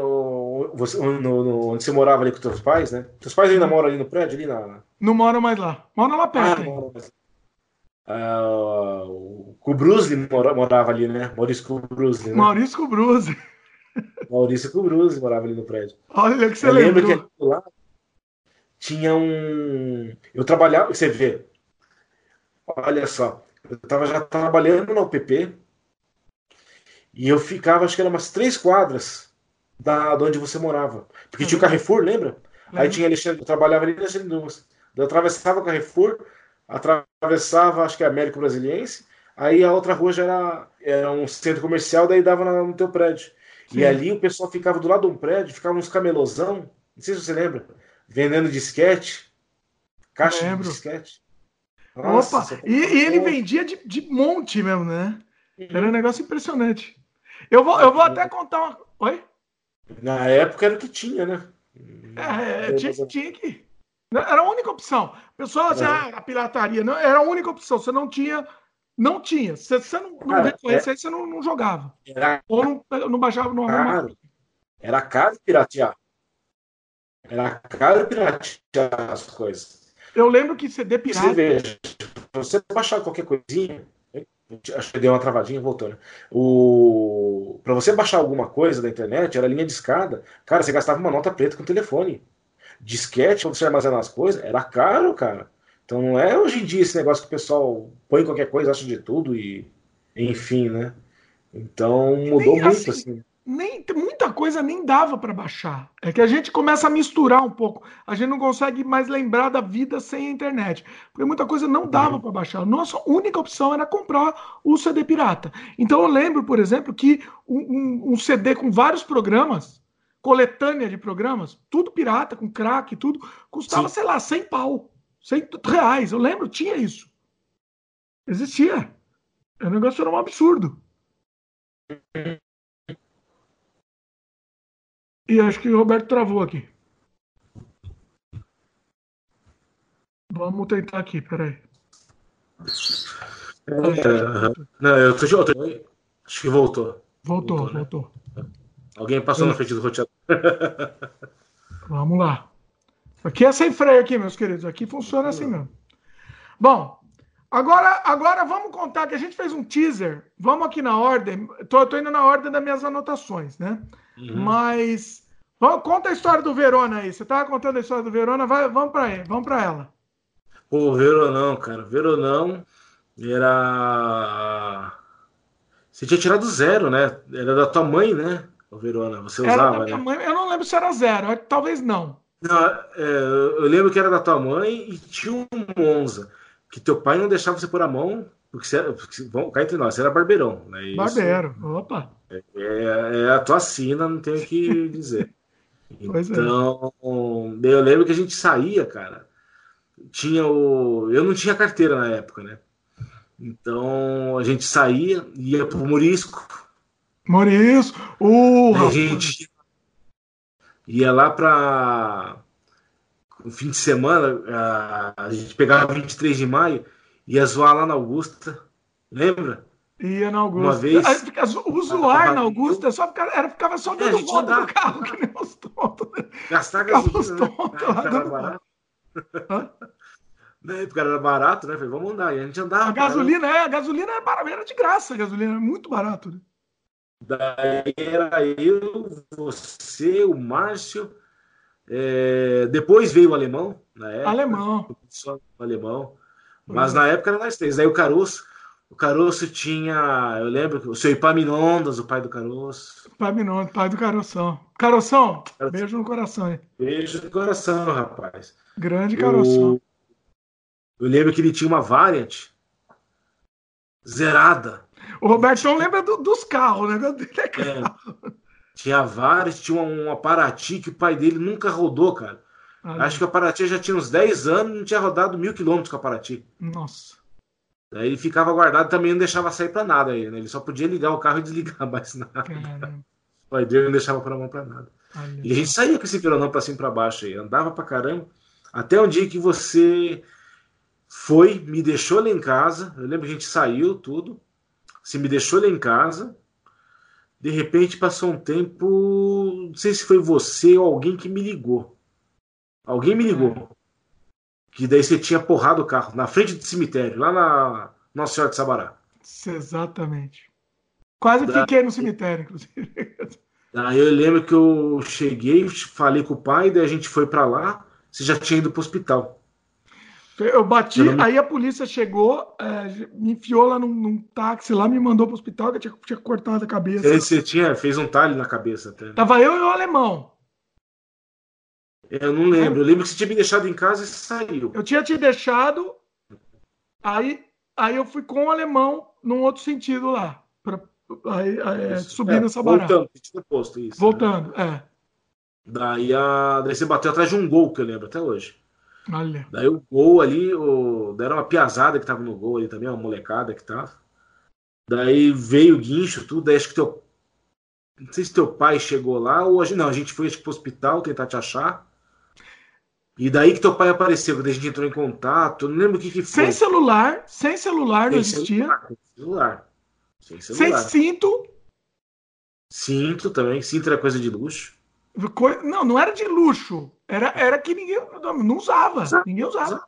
você, no, no, onde você morava ali com teus pais, né? Teus pais ainda moram ali no prédio, ali na. Não moram mais lá. Moram lá perto. Ah, moram mais... ah, o Kubrusli morava ali, né? Maurício Kubrusli. Né? Maurício Kubrusli. Maurício Kubrusli morava ali no prédio. Olha o que você lembra. que lá tinha um. Eu trabalhava. Você vê. Olha só. Eu estava já trabalhando na UPP e eu ficava, acho que era umas três quadras da de onde você morava. Porque tinha o Carrefour, lembra? Uhum. Aí tinha Alexandre, eu trabalhava ali na Alexandre Dumas. Eu atravessava o Carrefour, atravessava, acho que a Américo Brasiliense, aí a outra rua já era, era um centro comercial, daí dava no teu prédio. Sim. E ali o pessoal ficava do lado de um prédio, ficava uns camelosão, não sei se você lembra, vendendo disquete, caixa de disquete. Nossa, Opa, e, e, ele vendia de, de monte mesmo, né? Era um negócio impressionante. Eu vou, eu vou até contar uma. Oi? Na época era o que tinha, né? É, tinha, tinha que. Era a única opção. O pessoal assim, é. ah, a pirataria. Não, era a única opção. Você não tinha. Não tinha. Se você não, não reconhecesse, é... você não, não jogava. Era... Ou não, não baixava no caro. Era caro piratear. Era caro piratear as coisas. Eu lembro que CD pirata. Você veja, você baixar qualquer coisinha, Acho que deu uma travadinha, voltou, né? O... Para você baixar alguma coisa da internet, era linha de escada. Cara, você gastava uma nota preta com o telefone. Disquete, quando você armazenar as coisas, era caro, cara. Então não é hoje em dia esse negócio que o pessoal põe qualquer coisa, acha de tudo e. Enfim, né? Então mudou muito, assim. assim coisa nem dava para baixar. É que a gente começa a misturar um pouco. A gente não consegue mais lembrar da vida sem a internet, porque muita coisa não dava uhum. para baixar. Nossa única opção era comprar o CD pirata. Então eu lembro, por exemplo, que um, um, um CD com vários programas, coletânea de programas, tudo pirata, com crack, tudo, custava, Sim. sei lá, 100 pau, 100 reais. Eu lembro, tinha isso. Existia. O negócio era um absurdo. E acho que o Roberto travou aqui. Vamos tentar aqui, peraí. É, não, eu tô, eu tô, acho que voltou. Voltou, voltou. Né? voltou. Alguém passou é. na frente do roteador. Vamos lá. Aqui é sem freio aqui, meus queridos. Aqui funciona assim mesmo. Bom, agora, agora vamos contar que a gente fez um teaser. Vamos aqui na ordem. Tô indo na ordem das minhas anotações, né? Uhum. Mas vamos, conta a história do Verona aí. Você estava contando a história do Verona, vai, vamos para vamos para ela. Pô, Veronão, cara. Veronão era. Você tinha tirado zero, né? Era da tua mãe, né? O Verona, você Era usava, né? mãe, eu não lembro se era zero, talvez não. Não, é, eu lembro que era da tua mãe e tinha um Monza. Que teu pai não deixava você pôr a mão, porque você era. Porque, vamos cá entre nós, você era barbeirão. Né? Isso Barbeiro, opa. É, é a tua sina, não tenho o que dizer. É. Então, eu lembro que a gente saía, cara. Tinha o. Eu não tinha carteira na época, né? Então a gente saía, ia pro Morisco. Maurício, o Aí a gente ia lá para o fim de semana, a, a gente pegava 23 de maio, ia zoar lá na Augusta, lembra? Ia na Augusta. Uma vez- Aí fica- zoar na Augusta só ficava, era, ficava só É, dando gente volta andava. no carro, que nem os tontos. né? Gastar gasolina, né? tontos Na época era barato. Barato, né? Falei, vamos andar. E a gente andava. A gasolina, é, a gasolina era, bara- era de graça, a gasolina era muito barato. Né? Daí era eu, você, o Márcio. é, Depois veio o alemão, na época. Alemão. Só o alemão. Mas na época era nós três. Daí o Caroço. O Caroço tinha. Eu lembro que o seu Ipaminondas, o pai do Caroço. Pai Minon, pai do Caroção. Caroção, Caroção. beijo no coração, hein? Beijo no coração, rapaz. Grande Caroção. O- Eu lembro que ele tinha uma Variant zerada. O Robertão lembra do- dos carros, né? Dele é carro. É, tinha a Variant, tinha um Aparati que o pai dele nunca rodou, cara. Ah, Acho que o Paraty já tinha uns 10 anos e não tinha rodado mil quilômetros com o Paraty. Nossa. Daí ele ficava guardado também não deixava sair pra nada aí, né? Ele só podia ligar o carro e desligar, mais nada. Caramba. O pai dele não deixava pôr a mão pra nada. Olha E a gente saía com esse violão pra cima e pra baixo aí, andava pra caramba. Até um dia que você foi, me deixou lá em casa. Eu lembro que a gente saiu, tudo. Você me deixou lá em casa. De repente passou um tempo. Não sei se foi você ou alguém que me ligou. Alguém me ligou. Que daí você tinha porrado o carro na frente do cemitério, lá na Nossa Senhora de Sabará. Exatamente. Quase fiquei no cemitério, inclusive. Aí eu lembro que eu cheguei, falei com o pai, daí a gente foi pra lá. Você já tinha ido pro hospital. Eu bati, Eu me- aí a polícia chegou, é, me enfiou lá num, num táxi lá, me mandou pro hospital, que eu tinha, tinha cortado a cabeça. Aí você tinha, fez um talho na cabeça até. Tava eu e o alemão. Eu não lembro. Eu lembro que você tinha me deixado em casa e saiu. Eu tinha te deixado, aí, aí eu fui com o alemão num outro sentido lá, pra, aí, aí, é, Isso. subindo É, essa barra. Voltando, tinha posto isso. né? Voltando, é. Daí, a... Daí você bateu atrás de um gol, que eu lembro até hoje. Olha. Daí o gol ali, o... deram uma piazada que tava no gol ali também, uma molecada que tava. Daí veio o guincho, tudo. Daí acho que teu. Não sei se teu pai chegou lá ou a gente. Não, a gente foi acho pro hospital tentar te achar. E daí que teu pai apareceu, daí a gente entrou em contato. Não lembro o que, que foi. Sem celular, sem celular não Sem existia. celular. Sem celular. Sem Sem celular. cinto. Cinto também. Cinto era coisa de luxo. coi- Não, não era de luxo. Era, era que ninguém não usava. Usava, Ninguém usava. usava.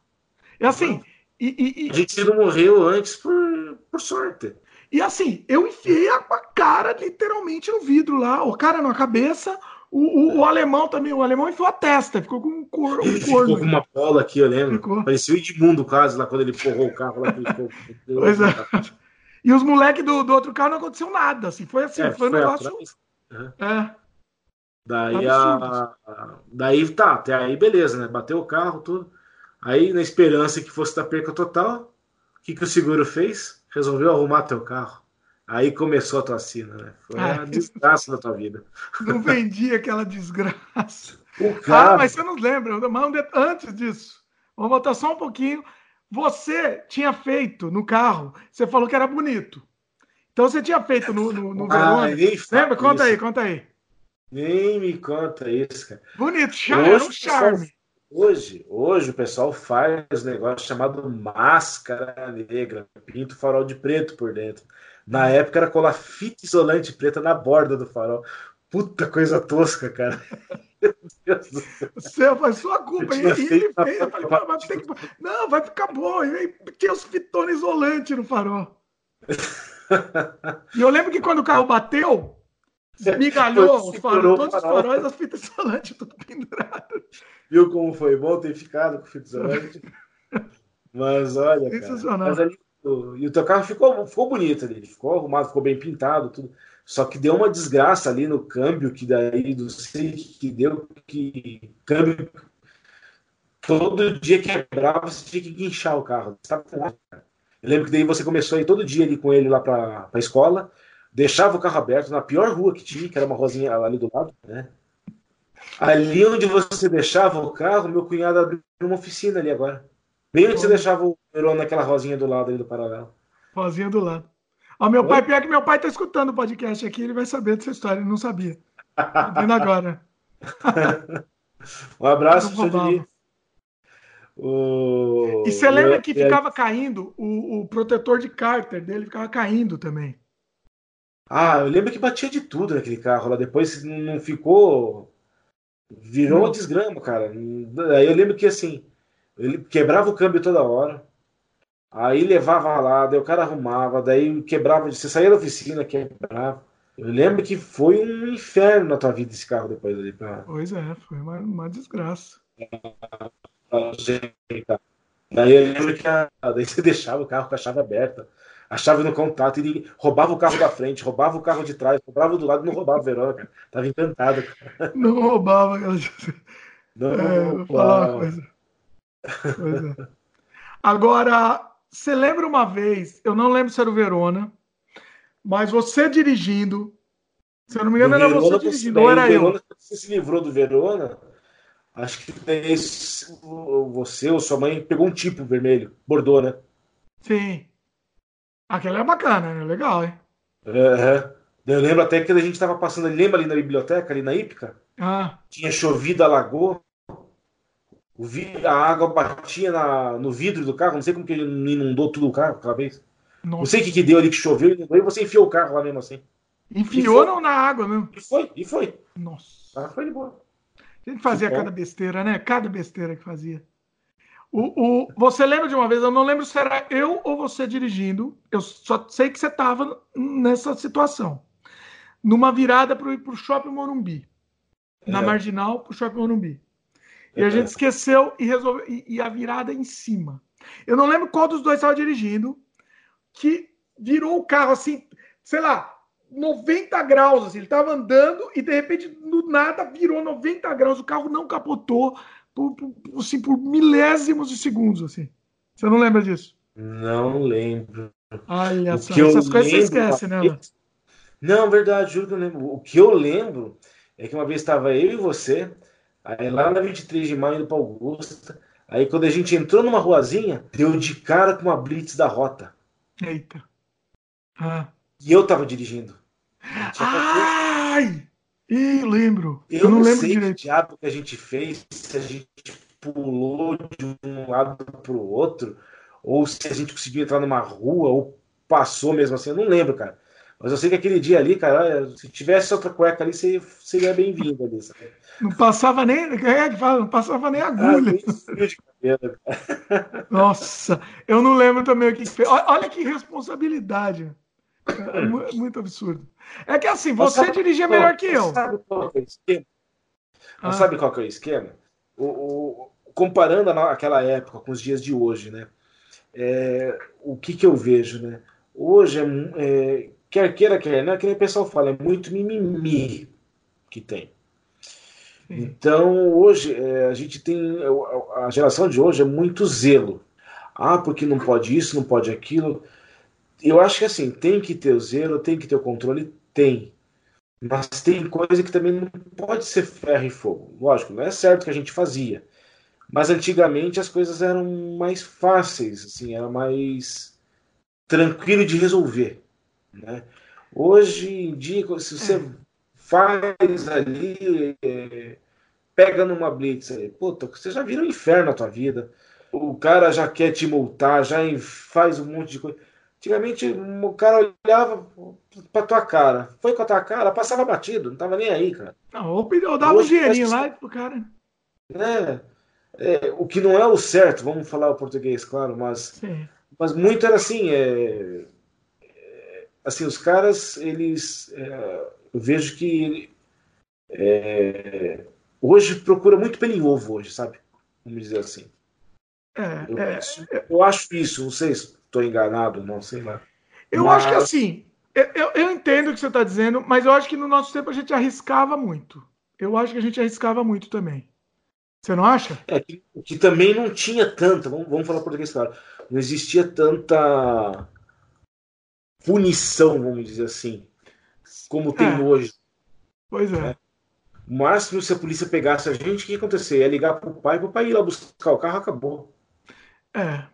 É assim. E, e- e- A gente não morreu antes por, por sorte. E assim, eu enfiei a cara literalmente no vidro lá, o cara na cabeça, o, o- o alemão também, o alemão enfiou a testa, ficou com um, cor, um ficou corno. com uma bola aqui, eu lembro. Ficou. Parecia o Edmundo quase lá quando ele porrou o carro lá. que ele ficou- Pois é. E os moleques do, do outro carro não aconteceu nada, assim, foi assim, É, foi um negócio. atrás. É, Daí, a, daí tá, até aí beleza, né? Bateu o carro, tudo. Aí, na esperança que fosse da perca total, o que, que o seguro fez? Resolveu arrumar teu carro. Aí começou a tua sina, né? Foi Ah, a desgraça da tua vida. não vendi aquela desgraça. Ah, mas você não lembra, antes disso, vamos voltar só um pouquinho. Você tinha feito no carro, você falou que era bonito. Então você tinha feito no, no, no Ah, fala Lembra? Conta isso. aí, conta aí. Nem me conta isso, cara. Bonito, charme, era um charme. Hoje, hoje o pessoal faz negócio chamado máscara negra, pinta o farol de preto por dentro. Na época era colar fita isolante preta na borda do farol. Puta coisa tosca, cara. Meu Deus do céu. Sua culpa. E ele fez. Eu falei, "Pô, mas tem que- Não, vai ficar bom. E aí tinha os fitones isolantes no farol. E eu lembro que quando o carro bateu, migalhou os o todos os faróis, as fitas isolantes, tudo pendurado. Viu como foi bom ter ficado com fita isolante? Mas olha, cara, mas ali, e o teu carro ficou, ficou bonito ali, ficou arrumado, ficou bem pintado, tudo. Só que deu uma desgraça ali no câmbio, que daí não sei que deu, que câmbio todo dia quebrava, você tinha que guinchar o carro. Eu lembro que daí você começou a ir todo dia ali com ele lá para a escola, deixava o carro aberto na pior rua que tinha, que era uma rosinha ali do lado, né? Ali onde você deixava o carro, meu cunhado abriu uma oficina ali agora. Bem onde você deixava o Verona naquela rosinha do lado ali do paralelo. Rosinha do lado. Ó, meu Oi? pai, pior que meu pai tá escutando o podcast aqui, ele vai saber dessa história, ele não sabia. Tá vendo agora. um abraço, senhor o... E você lembra que ficava caindo, o, o protetor de cárter dele ficava caindo também. Ah, eu lembro que batia de tudo naquele carro lá. Depois não ficou. Virou uma desgrama, cara. Aí eu lembro que assim, ele quebrava o câmbio toda hora. Aí levava lá, daí o cara arrumava, daí quebrava. Você saía da oficina, quebrava. Eu lembro que foi um inferno na tua vida esse carro depois ali. Pra... Pois é, foi uma, uma desgraça. Daí eu lembro que a, daí você deixava o carro com a chave aberta, a chave no contato, e roubava o carro da frente, roubava o carro de trás, roubava do lado, não roubava o Verona, cara. Tava encantado. Cara. Não roubava, cara. Não é, roubava. Coisa. Coisa. Agora, você lembra uma vez, eu não lembro se era o Verona, mas você dirigindo, se eu não me engano, era Verona, você dirigindo, ou era Verona, eu. Você se livrou do Verona? Acho que você ou sua mãe pegou um tipo vermelho, bordô, né? Sim. Aquela é bacana, né? Legal, hein? É, eu lembro até que a gente estava passando ali, lembra ali na biblioteca, ali na Ípica? Ah. Tinha chovido, alagou. O vi... A água batia na... no vidro do carro, não sei como que ele inundou tudo o carro aquela vez. Nossa. Não sei o que, que deu ali que choveu, e você enfiou o carro lá mesmo assim. Enfiou não na água mesmo? E foi, e foi. Nossa. Ah, foi de boa. A gente fazia cada besteira, né? Cada besteira que fazia. O, o, você lembra de uma vez, eu não lembro se era eu ou você dirigindo, eu só sei que você estava nessa situação. Numa virada para o Shopping Morumbi. É. Na marginal para o Shopping Morumbi. E é. a gente esqueceu e resolveu. E, e, a virada em cima. Eu não lembro qual dos dois estava dirigindo, que virou o carro assim, sei lá, 90 graus, assim, ele estava andando e de repente, do nada, virou 90 graus. O carro não capotou por, por, assim, por milésimos de segundos, assim. Você não lembra disso? Não lembro. Olha só, essas coisas você esquece, né? Vez... Não, verdade, juro que eu lembro. O que eu lembro é que uma vez estava eu e você, aí lá na 23 de maio indo para Augusta, aí quando a gente entrou numa ruazinha, deu de cara com uma blitz da rota. Eita. Ah. E eu tava dirigindo. Ai! Eu lembro. Eu, eu não, não lembro sei direito. que diabo que a gente fez, se a gente pulou de um lado para o outro, ou se a gente conseguiu entrar numa rua, ou passou mesmo assim, eu não lembro, cara. Mas eu sei que aquele dia ali, cara, se tivesse outra cueca ali, seria bem-vindo ali. Sabe? Não passava nem. É não passava nem agulha. Ah, Nossa, eu não lembro também o que fez. Olha que responsabilidade. É muito absurdo. É que assim, você sabe, dirigia melhor que eu. Sabe qual é o esquema? Ah. Sabe qual é o esquema? O, o, comparando aquela época com os dias de hoje, né? É, o que, que eu vejo, né? Hoje, é, é, quer queira, quer não, é que nem o pessoal fala, é muito mimimi que tem. Então, hoje, é, a gente tem. A geração de hoje é muito zelo. Ah, porque não pode isso, não pode aquilo eu acho que assim, tem que ter o zelo, tem que ter o controle, tem. Mas tem coisa que também não pode ser ferro e fogo. Lógico, não é certo que a gente fazia. Mas antigamente as coisas eram mais fáceis, assim, era mais tranquilo de resolver. Né? Hoje em dia, se você é. faz ali, é, pega numa blitz aí, puta, você já vira um inferno na tua vida. O cara já quer te multar, já faz um monte de coisa. Antigamente o cara olhava pra tua cara. Foi com a tua cara, passava batido, não tava nem aí, cara. Não, eu dava Hoje, um dinheirinho lá pro cara. É, é, o que não é o certo, vamos falar o português, claro, mas, mas muito era assim, é, é, assim, os caras, eles, é, eu vejo que é, hoje procura muito pelo ovo hoje, sabe? Vamos dizer assim. É, eu, é, eu, acho isso, não sei se estou enganado, não sei lá. Eu mas... acho que assim, eu, eu entendo o que você está dizendo, mas eu acho que no nosso tempo a gente arriscava muito. Eu acho que a gente arriscava muito também. Você não acha? É, que, que também não tinha tanta, vamos, vamos falar português claro, não existia tanta punição, vamos dizer assim, como tem é. hoje. Pois é. é. O máximo, se a polícia pegasse a gente, o que ia acontecer? Ia ligar pro pai, pro pai ir lá buscar o carro, acabou. É,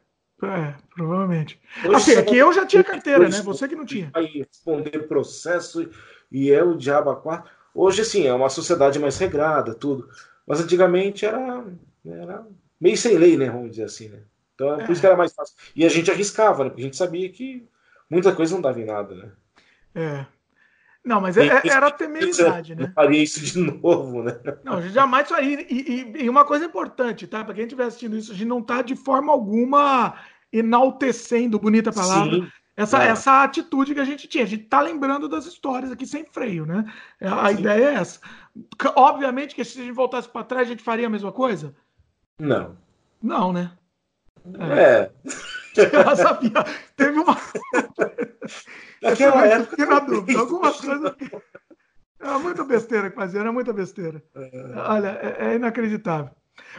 é, provavelmente. Hoje, assim, é que eu já tinha carteira, né? Você que não tinha. Aí responder processo e é o diabo a quatro. Hoje, assim, é uma sociedade mais regrada, tudo. Mas antigamente era, era meio sem lei, né? Vamos dizer assim, né? Então, é. por isso que era mais fácil. E a gente arriscava, né? Porque a gente sabia que muita coisa não dava em nada, né? É. Não, mas é, era temeridade, né? Eu faria isso de novo, né? Não, jamais faria. E, e, e, uma coisa importante, tá? Para quem estiver assistindo isso, a gente não tá de forma alguma enaltecendo, bonita palavra, Sim, essa, é. essa atitude que a gente tinha. A gente tá lembrando das histórias aqui sem freio, né? A Sim. ideia é essa. Obviamente que se a gente voltasse para trás, a gente faria a mesma coisa? Não. Não, né? É. Ela sabia. Teve uma. Naquela época. Na dúvida. Algumas coisas. Era muita besteira que fazia, era muita besteira. É. Olha, é, é, inacreditável.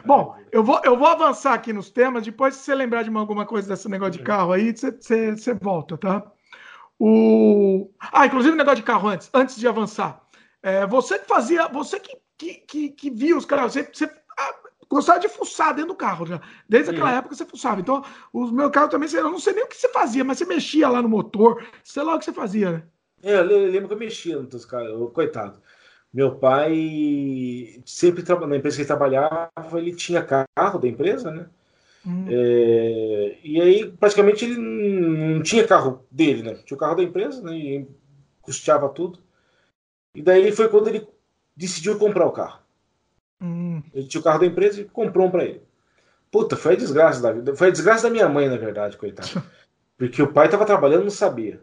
Bom, eu vou, eu vou avançar aqui nos temas. Depois, se você lembrar de alguma coisa desse negócio de carro aí, você, você, você volta, tá? O... Ah, inclusive o negócio de carro antes, antes de avançar. É, você que fazia, você que, que, que, que via os caras, você, você gostava de fuçar dentro do carro já. Desde aquela época você fuçava. Então, os meus carros também, eu não sei nem o que você fazia, mas você mexia lá no motor, sei lá o que você fazia, né? É, eu lembro que eu mexia nos carros, coitado. Meu pai sempre na empresa que ele trabalhava, ele tinha carro da empresa, né? Hum. É, e aí, praticamente, ele não tinha carro dele, né? Tinha o carro da empresa, né? E custeava tudo. E daí foi quando ele decidiu comprar o carro. Hum. Ele tinha o carro da empresa e comprou um para ele. Puta, foi a desgraça da vida. Foi a desgraça da minha mãe, na verdade, coitado. Porque o pai estava trabalhando não sabia.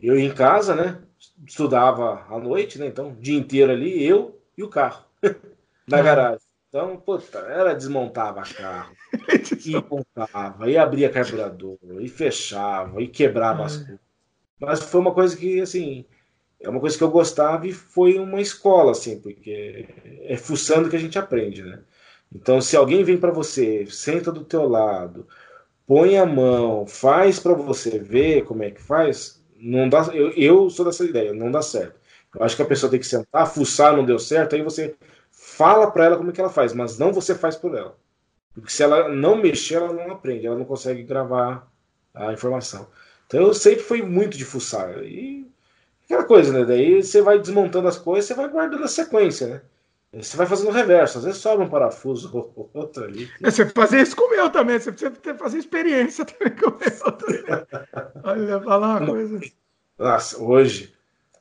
Eu em casa, né? Estudava à noite, né? Então, o dia inteiro ali, eu e o carro na garagem. Então, puta, ela desmontava carro, e montava, e abria carburador, e fechava, e quebrava as coisas. Mas foi uma coisa que, assim, é uma coisa que eu gostava e foi uma escola, assim, porque é fuçando que a gente aprende, né? Então, se alguém vem para você, senta do teu lado, põe a mão, faz para você ver como é que faz, não dá. Eu, eu sou dessa ideia, não dá certo. Eu acho que a pessoa tem que sentar, fuçar, não deu certo, aí você fala para ela como é que ela faz, mas não você faz por ela. Porque se ela não mexer, ela não aprende, ela não consegue gravar a informação. Então eu sempre fui muito de fuçar. E Aquela coisa, né? Daí você vai desmontando as coisas, você vai guardando a sequência, né? Você vai fazendo o reverso, às vezes sobra um parafuso ou outro ali. É, você fazer isso com o meu também, você precisa fazer experiência também com o meu. Olha, falar uma coisa. Nossa, hoje,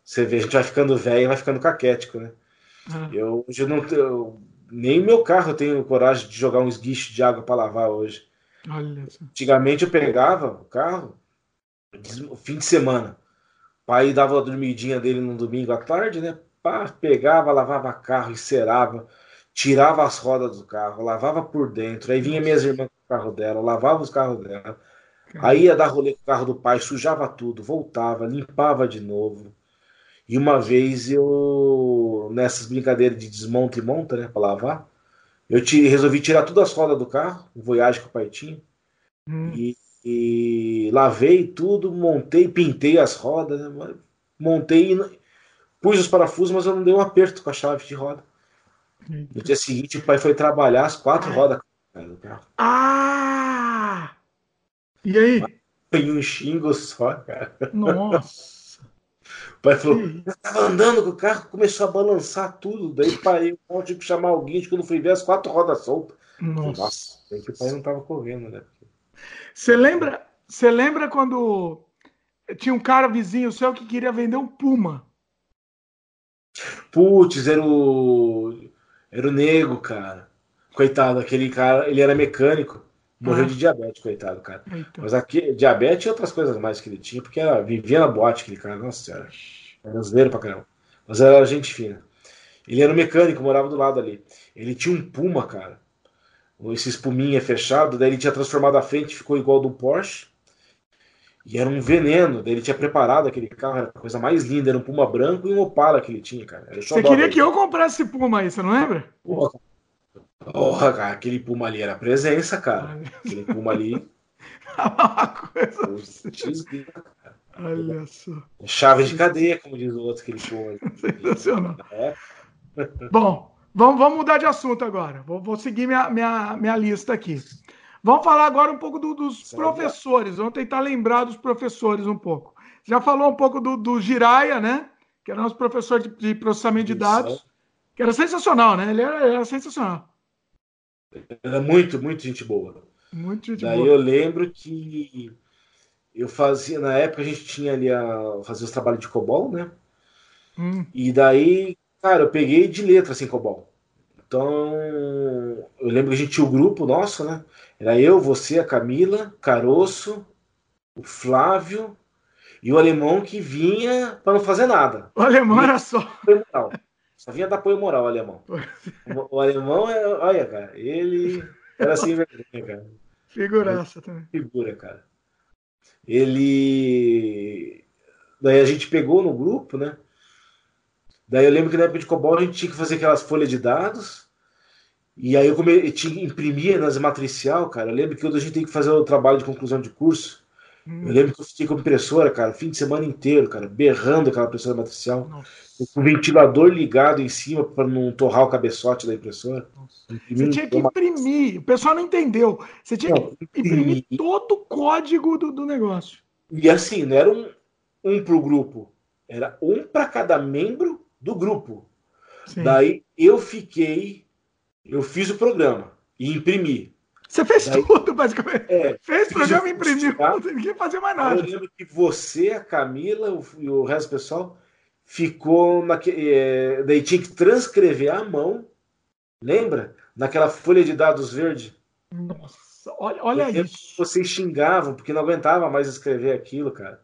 você vê, a gente vai ficando velho e vai ficando caquético, né? Ah. Eu hoje não tenho. Nem meu carro eu tenho coragem de jogar um esguicho de água para lavar hoje. Olha Antigamente eu pegava o carro, fim de semana. Pai dava a dormidinha dele no domingo à tarde, né? Pá, pegava, lavava carro, encerava, tirava as rodas do carro, lavava por dentro. Aí vinha minhas irmãs com o carro dela, lavava os carros dela. Aí ia dar rolê com o carro do pai, sujava tudo, voltava, limpava de novo. E uma vez eu, nessas brincadeiras de desmonta e monta, né, para lavar, eu te, resolvi tirar todas as rodas do carro, o Voyage que o pai tinha, hum. e e lavei tudo, montei, pintei as rodas, né? montei, pus os parafusos, mas eu não dei um aperto com a chave de roda. No dia seguinte, o pai foi trabalhar as quatro ah. rodas do carro. Ah! E aí? Foi um xingo só, cara. Nossa! O pai falou: eu tava andando com o carro, começou a balançar tudo. Daí parei, eu tive que chamar alguém, quando fui ver as quatro rodas soltas. Nossa, Nossa que o pai não tava correndo, né? Você lembra, você lembra quando tinha um cara vizinho seu que queria vender um Puma? Putz, era o. Era o nego, cara. Coitado, aquele cara, ele era mecânico. Morreu ah. de diabetes, coitado, cara. Eita. Mas aqui, diabetes e outras coisas mais que ele tinha, porque era, vivia na boate aquele cara. Nossa senhora. Era zoeiro pra caramba. Mas era gente fina. Ele era um mecânico, morava do lado ali. Ele tinha um Puma, cara. Esse espuminha fechado, daí ele tinha transformado a frente, ficou igual do Porsche. E era um veneno, daí ele tinha preparado aquele carro, era a coisa mais linda, era um Puma branco e um Opala que ele tinha, cara. Você queria que eu comprasse Puma aí, você não lembra? Porra, Porra, cara, aquele Puma ali era presença, cara. Aquele Puma ali. uma coisa. Olha só. Chave de cadeia, como diz o outro, aquele Puma. Sensacional. É. Bom, vamos, vamos mudar de assunto agora. Vou, vou seguir minha, minha, minha lista aqui. Vamos falar agora um pouco do, dos professores. Vamos tentar lembrar dos professores um pouco. Já falou um pouco do, do Jiraya, né? Que era nosso professor de, de processamento de dados. Que era sensacional, né? Ele era, era sensacional. Era muito, muito gente boa. Muito gente Daí boa. eu lembro que eu fazia, na época a gente tinha ali a fazer os trabalhos de COBOL, né? Hum. E daí, cara, eu peguei de letra assim COBOL. Então, eu lembro que a gente tinha o grupo nosso, né? Era eu, você, a Camila, Caroço, o Flávio e o alemão que vinha para não fazer nada. O alemão era só. Moral. Só vinha dar apoio moral, o alemão. O, o alemão, é, olha, cara, ele era assim, cara. Figuraça também. Figura, cara. Ele. Daí a gente pegou no grupo, né? Daí eu lembro que na época de COBOL a gente tinha que fazer aquelas folhas de dados. E aí eu, come... eu tinha que imprimir nas matricial, cara. Eu lembro que a gente tem que fazer o trabalho de conclusão de curso. Hum. Eu lembro que eu fiquei com a impressora, cara, fim de semana inteiro, cara, berrando aquela impressora matricial. Com o ventilador ligado em cima para não torrar o cabeçote da impressora. Você tinha que imprimir. O pessoal não entendeu. Você tinha não, que imprimir, imprimir todo o código do, do negócio. E assim, não era um, um para o grupo. Era um para cada membro do grupo. Sim. Daí eu fiquei, eu fiz o programa e imprimi. Você fez Daí, tudo, basicamente. É, fez o programa e imprimiu. Não ninguém fazer mais nada. Eu lembro que você, a Camila e o resto do pessoal ficou naquele. É, daí tinha que transcrever à mão, lembra? Naquela folha de dados verde. Nossa, olha, olha isso. Vocês xingavam porque não aguentava mais escrever aquilo, cara.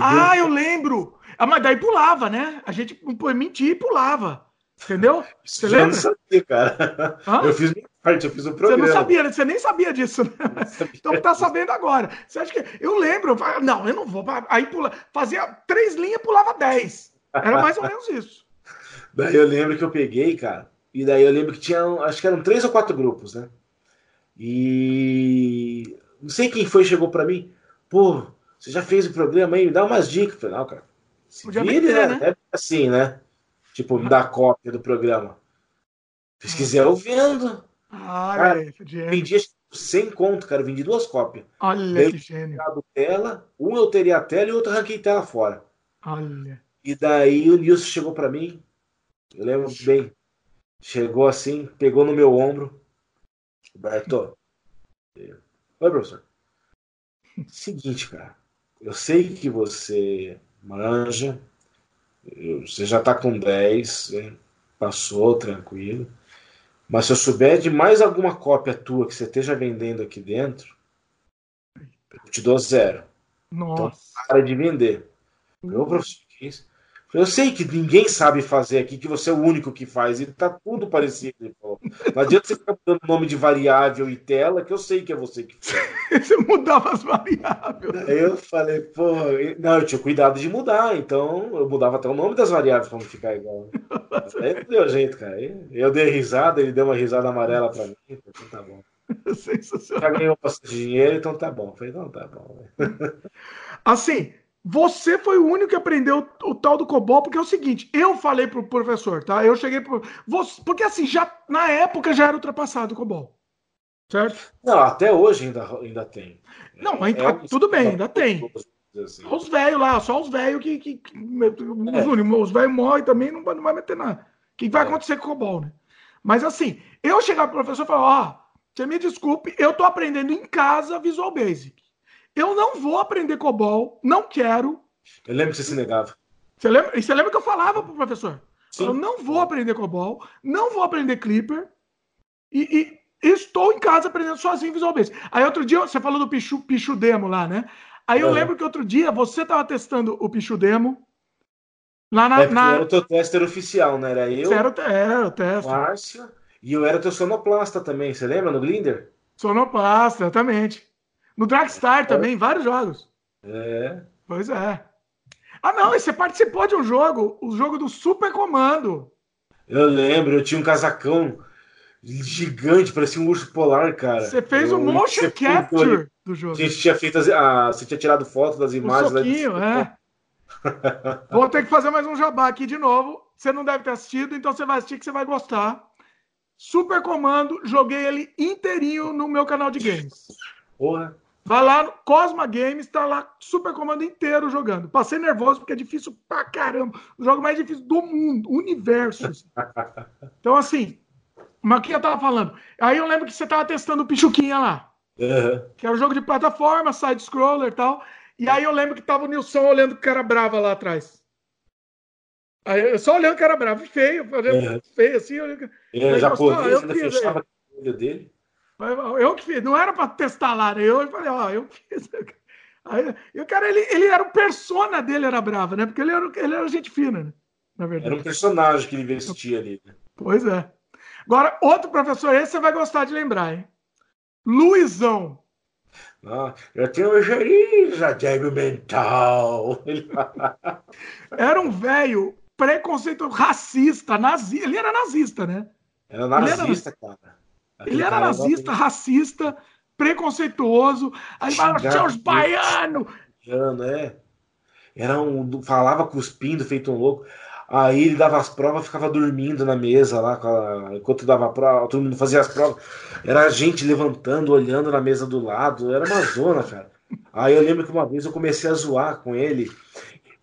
Ah, eu lembro! Ah, mas daí pulava, né? A gente mentia e pulava. Entendeu? Você eu lembra? não sabia, cara. Hã? Eu fiz minha parte, eu fiz o programa. Você não sabia, você nem sabia disso, né? Então tá sabendo agora. Você acha que. Eu lembro, não, eu não vou. Aí pula, fazia três linhas, pulava dez. Era mais ou menos isso. Daí eu lembro que eu peguei, cara, e daí eu lembro que tinha, acho que eram três ou quatro grupos, né? E não sei quem foi chegou para mim, pô, você já fez o programa aí, me dá umas dicas. Eu falei, não, cara, se vire, né? né? É assim, né? Tipo, me dá cópia do programa. Se quiser, eu vendo. Ah, cara, é, vendi 100 conto, cara, vendi duas cópias. Olha Daí, que gênio. Tela, um eu teria a tela e outro arranquei tela fora. Olha. E daí o Nilson chegou para mim, eu lembro bem, chegou assim, pegou no meu ombro. Roberto, oi, professor. Seguinte, cara, eu sei que você manja, você já tá com 10, passou tranquilo. Mas se eu souber de mais alguma cópia tua que você esteja vendendo aqui dentro, eu te dou zero. Nossa. Então para de vender. Meu professor, isso? Eu sei que ninguém sabe fazer aqui, que você é o único que faz, e tá tudo parecido. Não adianta você ficar mudando nome de variável e tela, que eu sei que é você que faz. você mudava as variáveis. Eu falei, pô, não, eu tinha cuidado de mudar, então eu mudava até o nome das variáveis para não ficar igual. Aí não deu jeito, cara. Eu dei risada, ele deu uma risada amarela para mim, então tá bom. Sensacional. Já ganhou bastante dinheiro, então tá bom. Eu falei, não, tá bom. Assim, você foi o único que aprendeu o, o, tal do COBOL, porque é o seguinte, eu falei pro professor, tá? Eu cheguei pro. Você, porque assim, já na época já era ultrapassado o COBOL. Certo? Não, até hoje ainda, ainda tem. Não, ainda, é, tudo bem, ainda tem. Assim. Os velhos lá, só os velhos que. que, que é. Os velhos morrem também, não, não vai meter nada. O que vai é. acontecer com o COBOL, né? Mas assim, eu chegar pro professor e falar: Ó, oh, você me desculpe, eu tô aprendendo em casa Visual Basic. Eu não vou aprender COBOL, não quero. Eu lembro que você se negava. Você lembra, e você lembra que eu falava pro professor? Sim. Eu não vou aprender COBOL, não vou aprender Clipper e, e estou em casa aprendendo sozinho Visual Basic. Aí outro dia, você falou do Pichu, Pichu Demo lá, né? Aí eu é. lembro que outro dia você estava testando o Pichu Demo lá na... É, na... Era o teu tester oficial, né? Era eu, era o, era o teste. Márcio, E eu era teu sonoplasta também, você lembra no Glinder? Sonoplasta, exatamente. No Dragstar também, vários jogos. É. Pois é. Ah, não, e você participou de um jogo, o jogo do Super Comando. Eu lembro, eu tinha um casacão gigante, parecia um urso polar, cara. Você fez eu, o motion capture do jogo. A gente tinha feito as, ah, você tinha tirado foto das imagens. Um soquinho, é. Vou ter que fazer mais um jabá aqui de novo. Você não deve ter assistido, então você vai assistir que você vai gostar. Super Comando, joguei ele inteirinho no meu canal de games. Porra. Vai lá no Cosma Games, tá lá Super Comando inteiro jogando. Passei nervoso porque é difícil pra caramba. O jogo mais difícil do mundo, universo. Assim. Então, assim, mas o que eu tava falando? Aí eu lembro que você tava testando o Pichuquinha lá. Uhum. Que era um jogo de plataforma, side-scroller e tal. E aí eu lembro que tava o Nilson olhando o cara brava lá atrás. Aí eu só olhando o cara bravo, feio, É. feio assim. Olhando... Ele Aí já gostou? pôs, Eu ainda fiz, fechava o olho dele. Eu que fiz, não era para testar lá, né? Eu falei, ó, eu fiz. Aí, e o cara, ele, ele era o persona dele, era brava, né? Porque ele era, ele era gente fina, né? Na verdade. Era um personagem que ele vestia ali. né? Pois é. Agora, outro professor, esse você vai gostar de lembrar, hein? Luizão. Ah, eu tenho geriza débil mental. Era um velho preconceituoso, racista, nazista. Ele era nazista, né? Era Ele era- nazista, cara. Ele era nazista, racista, preconceituoso. Aí falava, seus muito. baianos! Ano, é. Era um, falava cuspindo, feito um louco. Aí ele dava as provas, ficava dormindo na mesa lá, enquanto dava a prova, todo mundo fazia as provas. Era a gente levantando, olhando na mesa do lado, era uma zona, cara. Aí eu lembro que uma vez eu comecei a zoar com ele,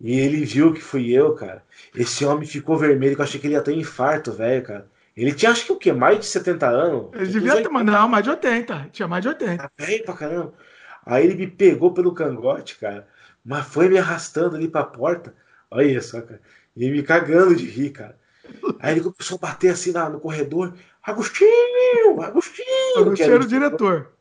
e ele viu que fui eu, cara. Esse homem ficou vermelho, que eu achei que ele ia ter infarto, velho, cara. Ele tinha, acho que o quê? Mais de 70 anos? Ele devia ter, não, mais de 80. Tinha mais de 80. Tá velho pra caramba. Aí ele me pegou pelo cangote, cara, mas foi me arrastando ali pra porta. Olha só, cara. E me cagando de rir, cara. Aí ele começou a bater assim na- no corredor. Agostinho! Agostinho! Agostinho era o diretor.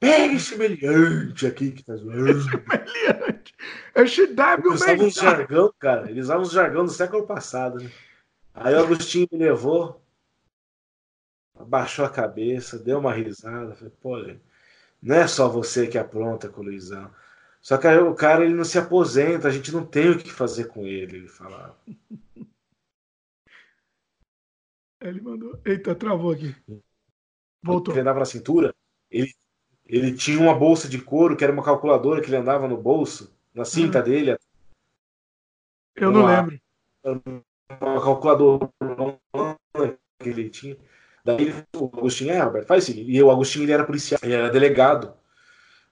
Pega esse meliante aqui que tá zoando. Meliante. Esse débil Eles usavam jargão, cara. Eles usavam uns jargão do século passado, né? Aí o Agostinho me levou, abaixou a cabeça, deu uma risada. Falei, pô, não é só você que apronta com o Luizão. Só que aí o cara ele não se aposenta, a gente não tem o que fazer com ele, ele falava. Ele mandou. Eita, travou aqui. Voltou. Ele andava na cintura, ele, ele tinha uma bolsa de couro, que era uma calculadora que ele andava no bolso, na cinta Uhum. dele, Eu não lembro. Uma calculadora que ele tinha. Daí ele, o Agostinho, é, Roberto, faz o seguinte. E o Agostinho ele era policial, ele era delegado.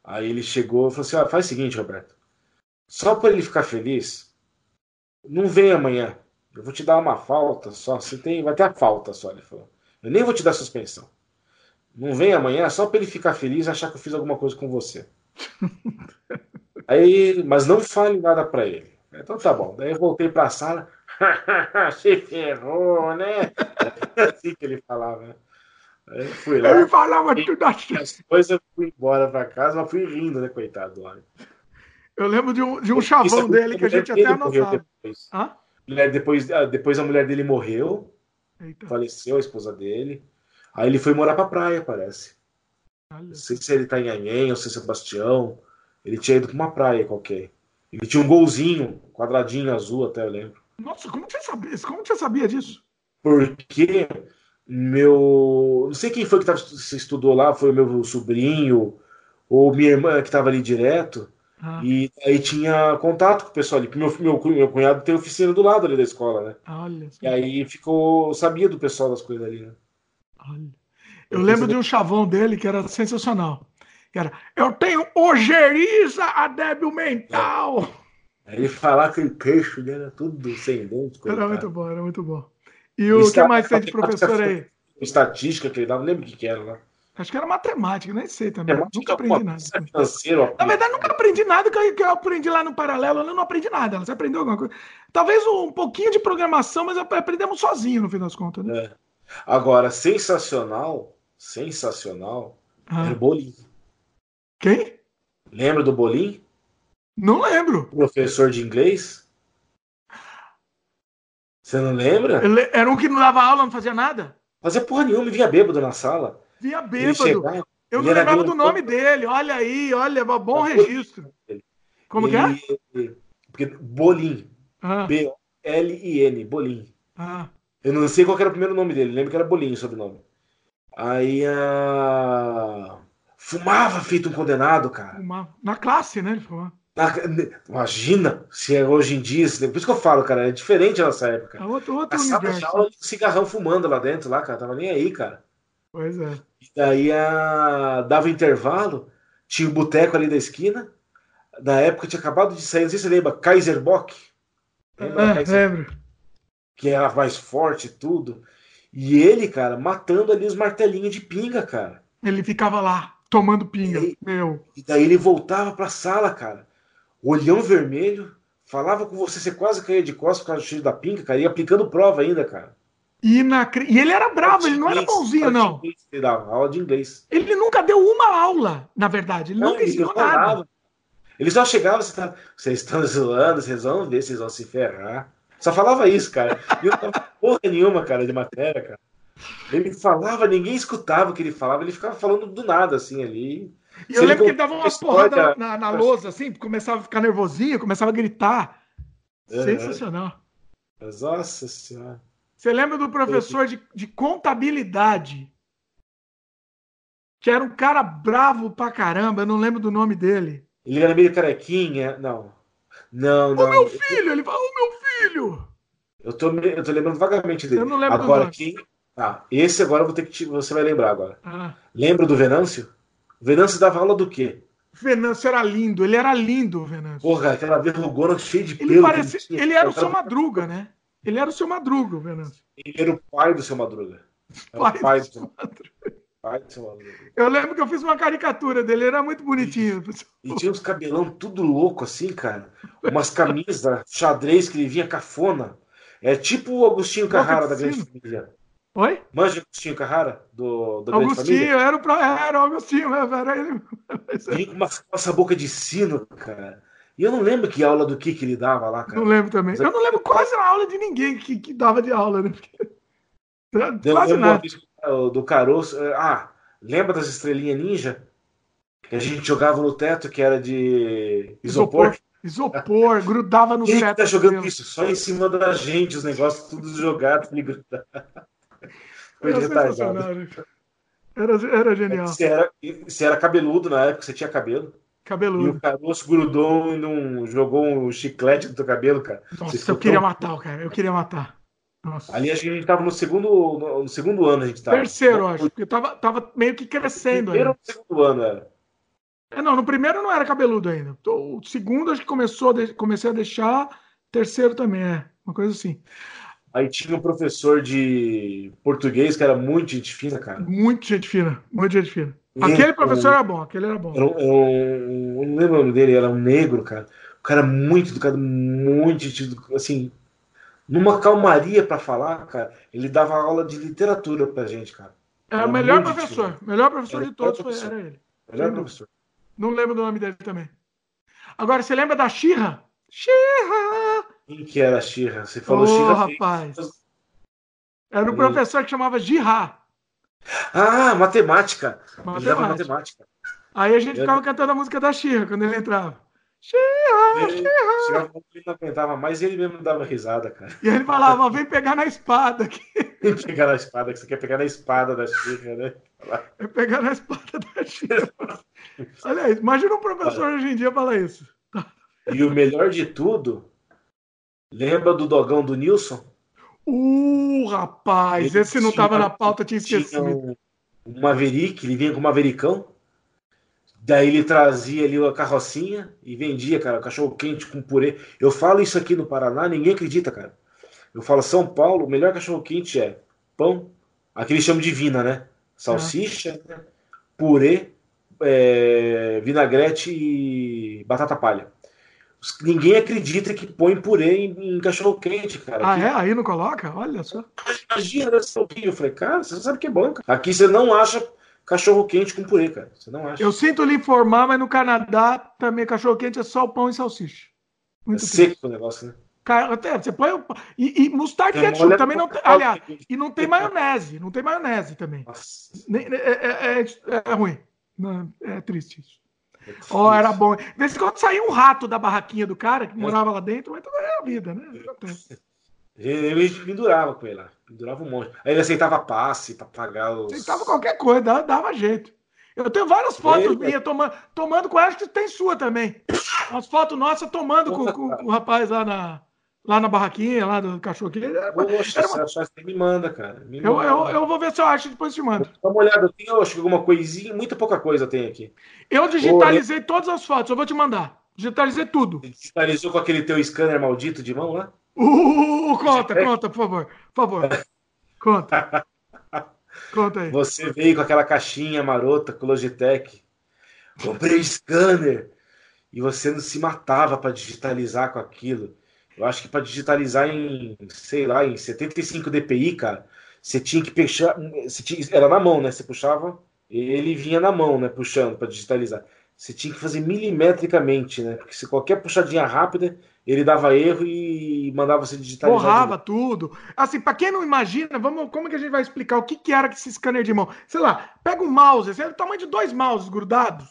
Aí ele chegou e falou assim: ó, faz o seguinte, Roberto. Só para ele ficar feliz, não vem amanhã. Eu vou te dar uma falta só. Você tem, vai ter a falta só, ele falou. Eu nem vou te dar suspensão. Não vem amanhã só para ele ficar feliz e achar que eu fiz alguma coisa com você. Aí, mas não fale nada para ele. Então tá bom. Daí eu voltei para a sala. Se ferrou, né? assim que ele falava. Aí eu fui lá. Ele falava tudo assim. Depois eu fui embora para casa, mas fui rindo, né, coitado do homem. Eu lembro de um, de um chavão dele que a gente até anotava. Depois. Hã? Mulher- depois, depois a mulher dele morreu, Eita. faleceu a esposa dele. Aí ele foi morar pra praia, parece. olha. Não sei se ele tá em Anhem ou se é Sebastião. Ele tinha ido pra uma praia qualquer. Ele tinha um golzinho, quadradinho azul até, eu lembro. Nossa, como você sabia? Como você sabia disso? Porque meu. Não sei quem foi que tava, você estudou lá, foi o meu sobrinho ou minha irmã que tava ali direto. Ah, E aí tinha contato com o pessoal ali. porque Meu, meu, meu cunhado tem oficina do lado ali da escola, né? olha. E aí ficou. Sabia do pessoal das coisas ali, né? olha. Eu lembro de um chavão dele que era sensacional. Que era, eu tenho ojeriza a débil mental. Aí ele falava que o queixo dele era tudo sem dente. Era muito bom, era muito bom. E o que mais tem de professor aí? Estatística que ele dava, não lembro o que, que era lá. Acho que era matemática, nem sei também. Matemática, nunca aprendi pô, nada. Financeiro, Na verdade, nunca aprendi nada que eu, que eu aprendi lá no paralelo. Eu não aprendi nada. Você aprendeu alguma coisa? Talvez um pouquinho de programação, mas aprendemos sozinho no fim das contas, né? É. Agora, sensacional, sensacional, Ah. era o Bolim. Quem? Lembra do Bolim? Não lembro. Professor de inglês? Você não lembra? Ele era um que não dava aula, não fazia nada? Fazia porra nenhuma, vinha bêbado na sala. Vinha bêbado. Chegava, eu não lembrava do nome dele. Olha aí, olha, bom registro. Como que é? Porque Bolim. Ah. B-L-I-N, Bolim. Ah. Eu não sei qual era o primeiro nome dele, lembro que era Bolinho o sobrenome. Aí a. Fumava feito um condenado, cara. Fumava. Na classe, né? Ele fumava. Imagina se é hoje em dia. Por isso que eu falo, cara, é diferente nessa época. É outro, outro a aula, cigarrão fumando lá dentro, lá, cara. Tava nem aí, cara. Pois é. E daí a... dava intervalo, tinha o um boteco ali da esquina. Na época tinha acabado de sair, não sei se você lembra, Kaiser Bock. Lembra é, Kaiser? lembro. Que era mais forte e tudo. E ele, cara, matando ali os martelinhos de pinga, cara. Ele ficava lá, tomando pinga. E, meu. E daí ele voltava pra sala, cara olhão vermelho, falava com você, você quase caía de costas por causa do cheiro da pinca, cara, e aplicando prova ainda, cara. Inacre... E ele era bravo, ele não era bonzinho, não. Ele dava aula de inglês. Ele nunca deu uma aula, na verdade. Ele não, nunca ensinou nada. Ele só chegava, você tá... vocês estão zoando, vocês vão ver, vocês vão se ferrar. Só falava isso, cara. E eu não tava porra nenhuma, cara, de matéria, cara. Ele falava, ninguém escutava o que ele falava, ele ficava falando do nada, assim, ali. E eu lembro que ele dava umas porradas na, na lousa, assim, começava a ficar nervosinho, começava a gritar. É, Sensacional. Nossa senhora. Você lembra do professor de, de contabilidade? Que era um cara bravo pra caramba, eu não lembro do nome dele. Ele era meio carequinha, não. Não, não. O meu filho, ele fala, o meu filho! Eu tô, eu tô lembrando vagamente dele. Eu não lembro agora, do nome. quem. Ah, esse agora eu vou ter que te... você vai lembrar agora. Ah. Lembra do Venâncio? Venâncio dava aula do quê? Venâncio era lindo, ele era lindo, Venâncio. Porra, aquela verrugona cheia de pelo. Ele, parece, ele, ele era o seu Madruga, né? Ele era o seu Madruga, o Venâncio. Ele era o pai do seu Madruga. Pai, pai do seu Madruga. Pai do seu Madruga. Eu lembro que eu fiz uma caricatura dele, era muito bonitinho. E, e tinha uns cabelão tudo louco assim, cara. Umas camisas xadrez que ele vinha cafona. É tipo o Agostinho Carrara da Grande Família. Oi? Manja Agostinho Carrara, do, do Agostinho, era o, era o Agostinho, era ele. Vem com uma, essa boca de sino, cara. E eu não lembro que aula do que que ele dava lá, cara. Não lembro também. Eu não lembro quase a aula de ninguém que, que dava de aula, né? Quase nada. Do caroço. É, ah, lembra das estrelinhas ninja? Que a gente jogava no teto, que era de isopor. Isopor, isopor grudava no Quem teto. Quem tá jogando isso? Só em cima da gente, os negócios tudo jogados e grudado. Foi era retardado. Era, era genial. Você era, você era cabeludo na época, você tinha cabelo. Cabeludo. E o caroço grudou e não jogou um chiclete no teu cabelo, cara. Nossa, eu queria matar o cara, eu queria matar. Nossa. Ali acho que a gente tava no segundo, no, segundo ano, a gente tava. Terceiro, acho, porque tava, tava meio que crescendo. Primeiro ou segundo ano era? É, não, no primeiro não era cabeludo ainda. O segundo acho que começou, comecei a deixar, terceiro também, é. Uma coisa assim. Aí tinha um professor de português que era muito gente fina, cara. Muito gente fina, muito gente fina. Aquele professor era bom, aquele era bom. Era um, eu não lembro o nome dele, era um negro, cara. O cara muito educado, muito assim, numa calmaria para falar, cara. Ele dava aula de literatura pra gente, cara. Era o melhor professor, melhor professor de todos professor. era ele. Melhor professor. Não lembro do nome dele também. Agora, você lembra da Xirra? Xirra! Quem que era a Xirra? Você falou oh, Xirra. rapaz. Era um professor que chamava Girá. Ah, matemática. Matemática. matemática. Aí a gente eu... ficava cantando a música da Xirra quando ele entrava. Xirra, Xirra. Ele não aguentava mais ele mesmo dava risada, cara. E ele falava, vem pegar na espada aqui. Vem pegar na espada, que você quer pegar na espada da Xirra, né? Vem pegar na espada da Xirra. Olha aí, imagina um professor hoje em dia falar isso. E o melhor de tudo Lembra do dogão do Nilson? Uh, rapaz, ele esse não estava na pauta, tinha esquecido. Um, um Maverick, ele vinha com um Mavericão. Daí ele trazia ali a carrocinha e vendia, cara, cachorro quente com purê. Eu falo isso aqui no Paraná, ninguém acredita, cara. Eu falo, São Paulo, o melhor cachorro quente é pão, aquele chama de vina, né? Salsicha, ah. purê, é, vinagrete e batata palha. Ninguém acredita que põe purê em, em cachorro quente, cara. Ah, é? Aí não coloca? Olha só. Imagina esse pouquinho. Eu falei, cara, você sabe que é bom, cara. Aqui você não acha cachorro quente com purê, cara. Você não acha. Eu sinto lhe informar, mas no Canadá também cachorro quente é só o pão e salsicha. Muito é seco o negócio, né? Até, você põe. E, e mostarda e ketchup também não tem. Aliás, e não tem maionese. Não tem maionese também. É, é, é, é, ruim. Não, é triste isso. É oh, era bom. De vez em quando saía um rato da barraquinha do cara que morava lá dentro, mas também é a vida, né? Ele pendurava com ele lá. Pendurava um monte. Aí ele aceitava passe para pagar os. Aceitava qualquer coisa, dava, dava jeito. Eu tenho várias fotos minhas tomando, tomando com acho que tem sua também. As fotos nossas tomando com, com, com, o rapaz lá na, lá na barraquinha, lá do cachorro aqui. Poxa, uma... se você me manda, cara. Me eu, Eu, eu vou ver se eu acho e depois te mando. Dá uma olhada, eu tenho acho que alguma coisinha, muita pouca coisa tem aqui. Eu digitalizei Ô, todas as fotos, eu vou te mandar. Digitalizei tudo. digitalizou com aquele teu scanner maldito de mão lá? Uh, conta, conta, por favor. Por favor. Conta. Conta aí. Você veio com aquela caixinha marota com Logitech. Comprei scanner. E você não se matava para digitalizar com aquilo. Eu acho que para digitalizar em, sei lá, em 75 dpi, cara, você tinha que puxar. Tinha, era na mão, né? Você puxava, ele vinha na mão, né? Puxando para digitalizar. Você tinha que fazer milimetricamente, né? Porque se qualquer puxadinha rápida, ele dava erro e mandava você digitalizar. Borrava tudo. Assim, para quem não imagina, vamos, como que a gente vai explicar o que, que era esse scanner de mão? Sei lá, pega um mouse, é o tamanho de dois mouses grudados.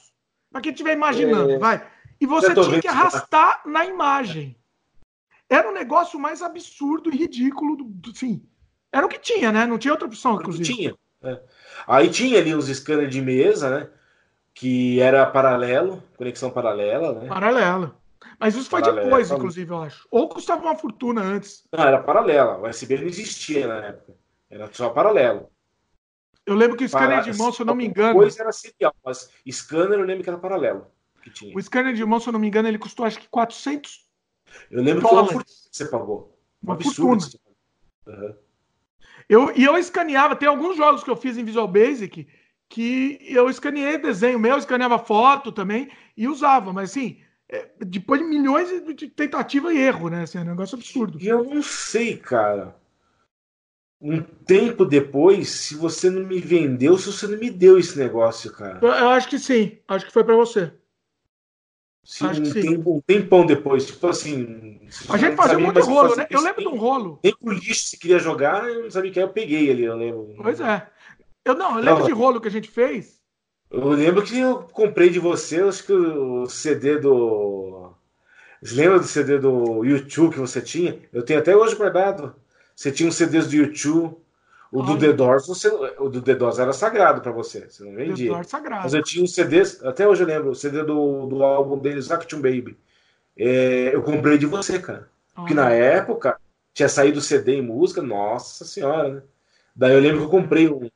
Para quem estiver imaginando, é... vai. E você tinha que arrastar na imagem. Era um negócio mais absurdo e ridículo, do, sim. Era o que tinha, né? Não tinha outra opção, inclusive. Tinha. É. Aí tinha ali os scanners de mesa, né? Que era paralelo, conexão paralela, né? Paralela. Mas isso foi paralela, depois, inclusive, eu acho. Ou custava uma fortuna antes. Não, era paralela. O USB não existia na época. Era só paralelo. Eu lembro que o scanner de mão, se eu não me engano. Depois era serial, mas scanner eu lembro que era paralelo. Que o scanner de mão, se eu não me engano, ele custou acho que 400 Eu lembro dólares. que foi uma fortuna que você pagou. Uma, uma fortuna. Uhum. Eu, e eu escaneava, tem alguns jogos que eu fiz em Visual Basic que eu escaneei desenho meu, escaneava foto também e usava, mas assim, é, depois de milhões de tentativa e erro, né? Assim, é um negócio absurdo. E eu não sei, cara. Um tempo depois, se você não me vendeu, se você não me deu esse negócio, cara. Eu, eu acho que sim. Acho que foi para você. Sim, acho um, tempo, um tempão depois. Tipo assim. A gente fazia muito rolo, né? Eu lembro de um rolo. Nem pro lixo se queria jogar, eu não sabia que eu peguei ali, eu lembro. Pois é. Eu não, eu lembro não. de rolo que a gente fez. Eu lembro que eu comprei de você, acho que o CD do. Você lembra do CD do YouTube que você tinha? Eu tenho até hoje guardado. Você tinha uns CDs do YouTube. O do The Doors, você, o do The Doors era sagrado para você, você não vendia. The Doors sagrado. Mas eu tinha uns CDs, até hoje eu lembro, o CD do, do álbum deles, Action Baby. É, eu comprei de você, cara. Porque na época tinha saído CD em música, nossa senhora, né? Daí eu lembro que eu comprei um,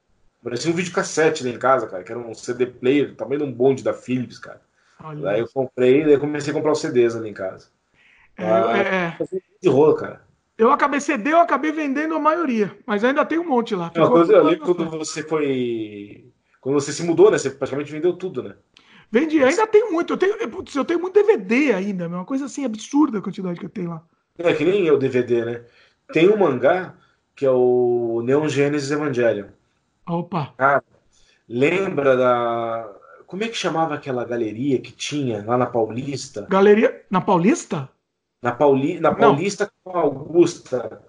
Parecia um videocassete lá em casa, cara, que era um CD player, tamanho de um bonde da Philips, cara. Olha daí eu comprei, daí comecei a comprar os CDs ali em casa. É, ah, é, é. de rolo, cara. Eu acabei CD, eu acabei vendendo a maioria, mas ainda tem um monte lá. Ficou, coisa, eu lembro quando você foi. Quando você se mudou, né? Você praticamente vendeu tudo, né? Vendi, ainda tenho muito. Eu tenho, eu tenho muito DVD ainda, é uma coisa assim absurda a quantidade que eu tenho lá. É que nem eu DVD, né? Tem um mangá que é o Neon Genesis Evangelion. Opa! Cara, lembra da. Como é que chamava aquela galeria que tinha lá na Paulista? Galeria. Na Paulista? Na, Pauli... na Paulista não. com Augusta.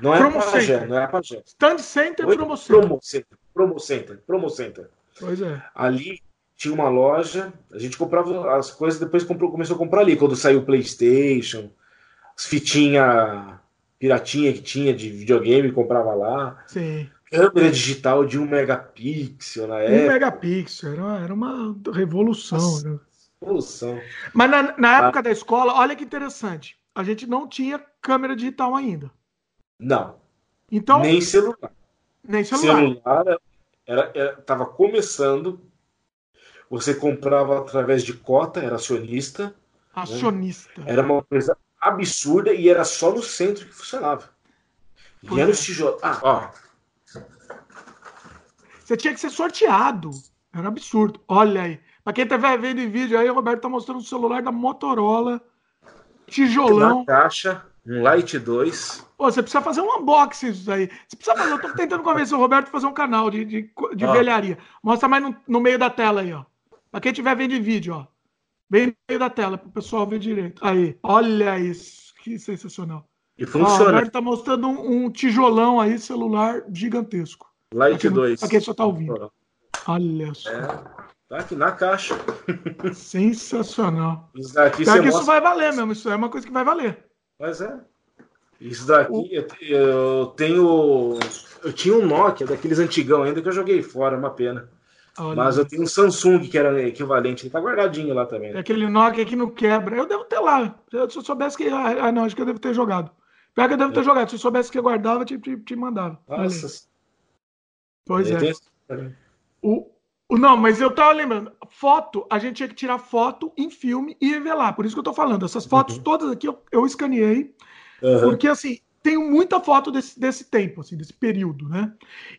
Não é Promo Pajé, Center. não é Pajé. Stand Center, Oi? Promo Center. Promo Center. Promo Center. Promo Center. Pois é. Ali tinha uma loja, a gente comprava as coisas, depois comprou, começou a comprar ali, quando saiu o PlayStation, as fitinhas piratinha que tinha de videogame, comprava lá. Sim câmera digital de um megapixel na época. Um megapixel, era, era uma revolução. Nossa, Revolução. Mas na, na época ah. da escola, olha que interessante. A gente não tinha câmera digital ainda. Não. Então, nem celular. Nem celular. Celular era, era, tava começando. Você comprava através de cota, era acionista. Né? Acionista. Né? Era uma coisa absurda e era só no centro que funcionava. E era é. os tijolos. Ah, ó, você tinha que ser sorteado. Era um absurdo. Olha aí. Pra quem tá vendo em vídeo aí, o Roberto tá mostrando o celular da Motorola. Tijolão. Uma caixa, um Light 2. Pô, você precisa fazer um unboxing disso aí. Você precisa fazer. Eu tô tentando convencer o Roberto a fazer um canal de, de, de velharia. Mostra mais no, no, meio da tela aí, ó. Pra quem tiver vendo em vídeo, ó. Bem no meio da tela, pro pessoal ver direito. Aí, olha isso. que sensacional. E funciona. Ó, tá mostrando um, um, tijolão aí, celular gigantesco. Light 2. Pra quem só tá ouvindo. Olha só. É, tá aqui na caixa. Sensacional. Isso daqui Pior que isso vai valer mesmo. Isso é uma coisa que vai valer. Mas é. Isso daqui, o... eu, eu, tenho. Eu tinha um Nokia daqueles antigão ainda que eu joguei fora, uma pena. Olha Mas eu tenho um Samsung que era equivalente, ele tá guardadinho lá também. É aquele Nokia que não quebra. Eu devo ter lá. Se eu soubesse que. Ah, não, acho que eu devo ter jogado. Pior que eu devo ter é. jogado. Se eu soubesse que eu guardava, te, te, te mandava. Nossa. Pois é. O, o, não, mas eu tava lembrando. Foto, a gente tinha que tirar foto em filme e revelar. Por isso que eu tô falando. Essas fotos uhum. todas aqui eu, eu escaneei. Uhum. Porque, assim, tenho muita foto desse, desse tempo, assim, desse período, né?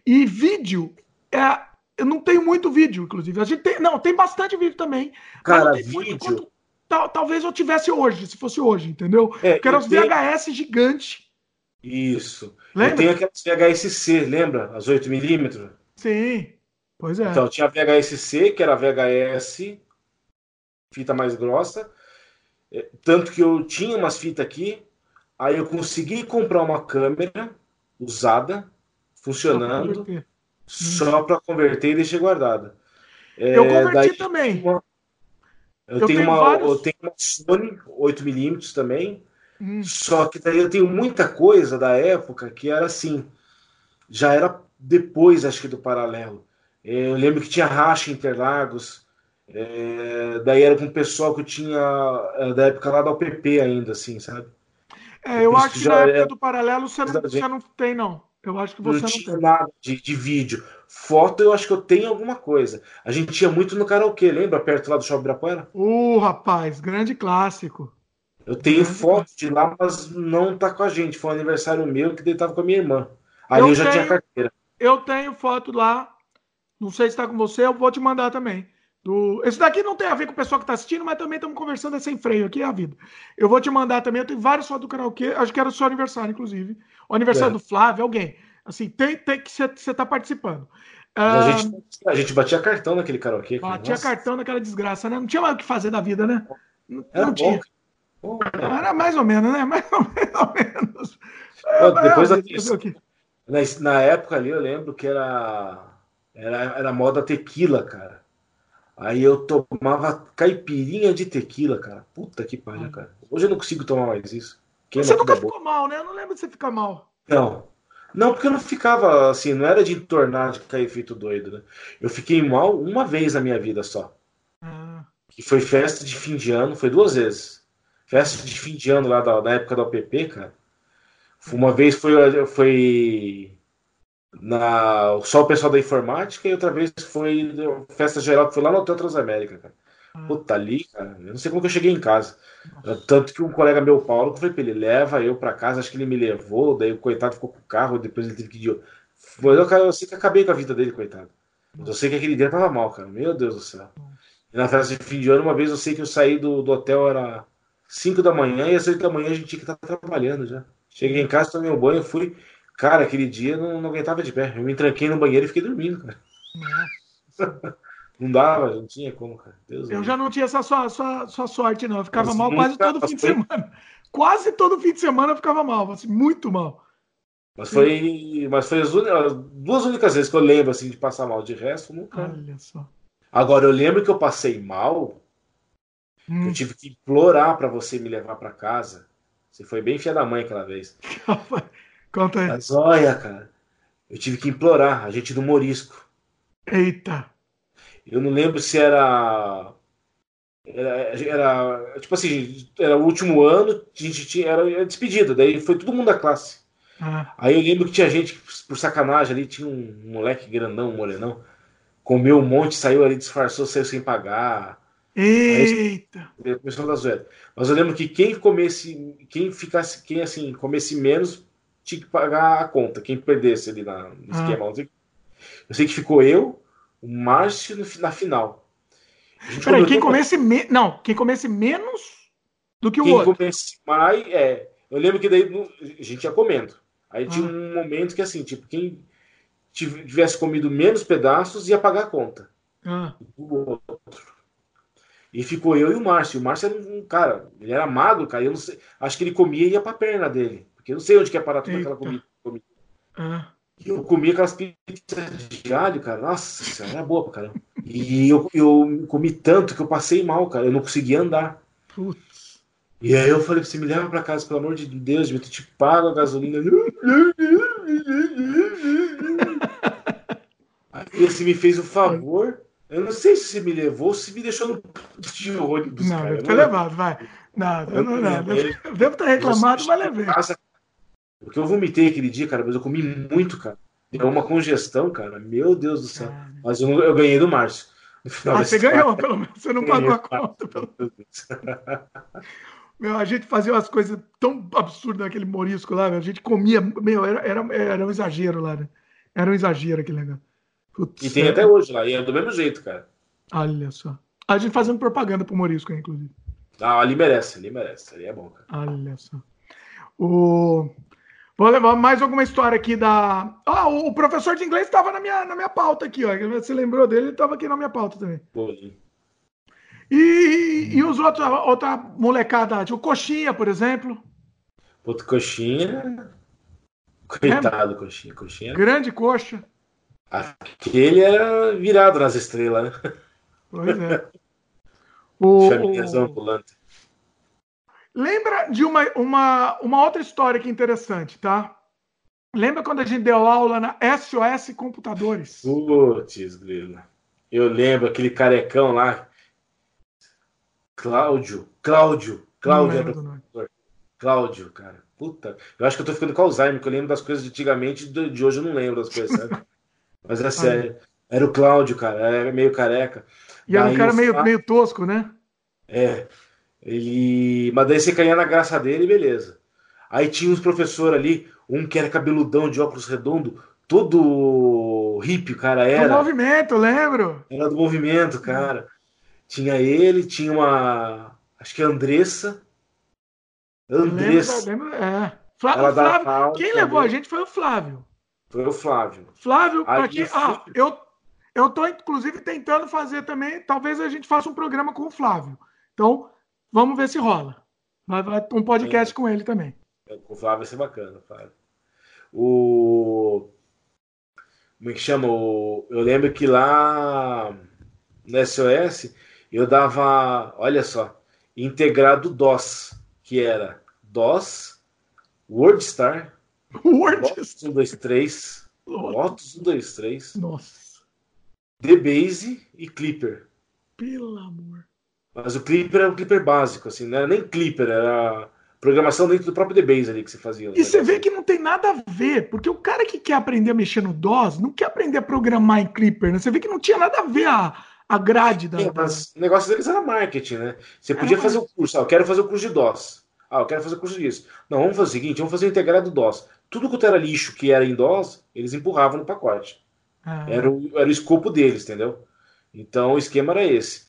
E vídeo, é, eu não tenho muito vídeo, inclusive. A gente tem, não, tem bastante vídeo também. Cara, vídeo... Quanto, tal, talvez eu tivesse hoje, se fosse hoje, entendeu? É, Porque eram os tenho... VHS gigantes. Isso. Lembra? Eu tenho aquelas VHS-C, lembra? As 8mm? Sim, pois é. Então, tinha VHS-C, que era VHS, fita mais grossa. É, tanto que eu tinha umas fitas aqui, aí eu consegui comprar uma câmera usada, funcionando, só para converter e deixar guardada. É, eu converti também. Uma, eu, eu, tenho, tenho uma, vários... eu tenho uma Sony 8mm também. Hum. Só que daí eu tenho muita coisa da época que era assim. Já era depois, acho que, do paralelo. Eu lembro que tinha racha em Interlagos. É, daí era com o pessoal que tinha é, da época lá da UPP ainda, assim, sabe? É, eu acho que na época é... do paralelo você não, você não tem, não. Eu acho que você não, não tinha tem. nada de, de vídeo. Foto, eu acho que eu tenho alguma coisa. A gente tinha muito no karaokê, lembra? Perto lá do Shopping Ibirapuera? Uh, rapaz, grande clássico. Eu tenho grande foto clássico. de lá, mas não tá com a gente. Foi um aniversário meu que ele tava com a minha irmã. Aí eu, eu já tenho, tinha carteira. Eu tenho foto lá. Não sei se tá com você, eu vou te mandar também. Do... Esse daqui não tem a ver com o pessoal que está assistindo, mas também estamos conversando é sem freio aqui, é a vida. Eu vou te mandar também, eu tenho várias fotos do karaokê, acho que era o seu aniversário, inclusive. O aniversário é. do Flávio, alguém. Assim, tem, tem que você está participando. A, uh, gente, a gente batia cartão naquele karaokê. Batia Nossa. cartão naquela desgraça, né? Não tinha mais o que fazer da vida, né? Não, não tinha. Bom, era mais ou menos, né? Mais ou menos. Pô, depois da... na, na época ali, eu lembro que era, era, era moda tequila, cara. Aí eu tomava caipirinha de tequila, cara. Puta que pariu, cara. Hoje eu não consigo tomar mais isso. Queima você nunca ficou mal, né? Eu não lembro de você ficar mal. Não. Não, porque eu não ficava assim, não era de entornar, de cair feito doido, né? Eu fiquei mal uma vez na minha vida só. Ah. Que foi festa de fim de ano, foi duas vezes. Festa de fim de ano lá da, da época da OPP, cara. Uma vez foi, foi na, só o pessoal da informática e outra vez foi festa geral que foi lá no Hotel Transamérica, cara. Ah. Puta, ali, cara, eu não sei como que eu cheguei em casa. Tanto que um colega meu, Paulo, que foi pra ele, leva eu pra casa, acho que ele me levou, daí o coitado ficou com o carro, depois ele teve que ir. Foi, eu, eu sei que acabei com a vida dele, coitado. Eu sei que aquele dia tava mal, cara. Meu Deus do céu. E na festa de fim de ano, uma vez eu sei que eu saí do, do hotel, era 5 da manhã, e às 8 da manhã a gente tinha que estar trabalhando já. Cheguei em casa, tomei um banho, fui. Cara, aquele dia não, não aguentava de pé. Eu me tranquei no banheiro e fiquei dormindo, cara. Não dava, não tinha como, cara. Deus eu Deus. já não tinha essa sua, sua, sua sorte, não. Eu ficava Mas mal quase todo fim de semana. Quase todo fim de semana eu ficava mal, assim, muito mal. Mas foi, mas foi as, as, duas únicas vezes que eu lembro assim, de passar mal. De resto, nunca. Olha só. Agora, eu lembro que eu passei mal. Hum. Eu tive que implorar para você me levar para casa. Você foi bem filha da mãe aquela vez. Conta aí. Mas olha, cara. Eu tive que implorar. A gente do Morisco. Eita. Eu não lembro se era. Era, era tipo assim, era o último ano, a gente tinha, era despedida, daí foi todo mundo da classe. Ah. Aí eu lembro que tinha gente, por sacanagem ali, tinha um moleque grandão, um morenão, comeu um monte, saiu ali, disfarçou, saiu sem pagar. Eita! Aí, começou da zoeira. Mas eu lembro que quem comesse, quem ficasse, quem assim, comesse menos, tinha que pagar a conta, quem perdesse ali na, no ah. esquema. Eu sei que ficou eu, o Márcio na final. Peraí, quem comesse me... não, quem comesse menos do que o quem outro. Quem comesse mais, é. Eu lembro que daí a gente ia comendo. Aí ah. tinha um momento que assim, tipo, quem tivesse comido menos pedaços ia pagar a conta. Ah. O outro. E ficou eu e o Márcio. O Márcio era um cara, ele era magro, cara. Eu não sei, acho que ele comia e ia pra perna dele. Porque eu não sei onde que é parar toda aquela comida. Ah. Eu comia aquelas pizzas de alho, cara. Nossa senhora, era boa pra caramba. E eu, eu comi tanto que eu passei mal, cara. Eu não conseguia andar. Putz. E aí eu falei você, me leva pra casa, pelo amor de Deus, eu te pago a gasolina. aí você me fez o favor. Eu não sei se você me levou ou se me deixou no de ônibus. Não, deve ter levado, vai. Eu não, não, não. Devo ter reclamado, mas levei. Porque eu vomitei aquele dia, cara, mas eu comi muito, cara. Deu uma congestão, cara. Meu Deus do céu. Mas eu, eu ganhei do Márcio. Ah, você ganhou, pelo menos. Você não pagou a conta. Pelo... Meu, a gente fazia umas coisas tão absurdas naquele morisco lá, a gente comia, meu, era, era, era um exagero lá, né? Era um exagero aquele negócio. Putz, e tem é... até hoje lá, e é do mesmo jeito, cara. Olha só. A gente fazendo propaganda pro morisco, inclusive. Ah, ali merece, ali merece, ali é bom, cara. Olha só. O... Vou levar mais alguma história aqui da. Ah, o professor de inglês estava na minha, na minha pauta aqui, ó. Você lembrou dele? Ele estava aqui na minha pauta também. E, e os outros, outra molecada, tipo Coxinha, por exemplo. Outro Coxinha. Coitado, é? Coxinha. Coxinha. Grande coxa. Aquele era virado nas estrelas, né? Pois é. o, Famílias ambulantes. Lembra de uma, uma, uma outra história que é interessante, tá? Lembra quando a gente deu aula na SOS Computadores? Putz, grilo. Eu lembro aquele carecão lá. Cláudio. Cláudio. Cláudio era Cláudio, cara. Puta. Eu acho que eu tô ficando com Alzheimer, que eu lembro das coisas de antigamente, de hoje eu não lembro das coisas, sabe? Mas é sério. Era o Cláudio, cara. Era meio careca. E era um cara meio, meio tosco, né? É. Ele. Mas daí você caía na graça dele, beleza. Aí tinha uns professores ali, um que era cabeludão de óculos redondo, todo hippie, cara era. Do movimento, lembro. Era do movimento, cara. Tinha ele, tinha uma. Acho que é a Andressa. Andressa. Lembro, lembro, é. Flávio, Flávio. Quem levou a gente foi o Flávio. Foi o Flávio. Flávio, aqui. Ah, eu, eu tô, inclusive, tentando fazer também. Talvez a gente faça um programa com o Flávio. Então, Vamos ver se rola. Vai, vai um podcast é. com ele também. Com o Flávio vai ser bacana, Flávio. O. Como é que chama? O... Eu lembro que lá no SOS eu dava, olha só, integrado DOS, que era DOS, WordStar, WordStar. 1, 2, 3, Lotus 1, 2, 3, Nossa. DBase e Clipper. Pelo amor. Mas o Clipper era um Clipper básico, assim, não era nem Clipper, era programação dentro do próprio DBase ali que você fazia. E você vê que não tem nada a ver, porque o cara que quer aprender a mexer no DOS não quer aprender a programar em Clipper, né? Você vê que não tinha nada a ver a, a grade da. Mas o negócio deles era marketing, né? Você podia fazer o curso, ah, eu quero fazer o curso de DOS. Ah, eu quero fazer o curso disso. Não, vamos fazer o seguinte, vamos fazer o integrado DOS. Tudo que era lixo que era em DOS, eles empurravam no pacote. Ah. Era, o, era o escopo deles, entendeu? Então o esquema era esse.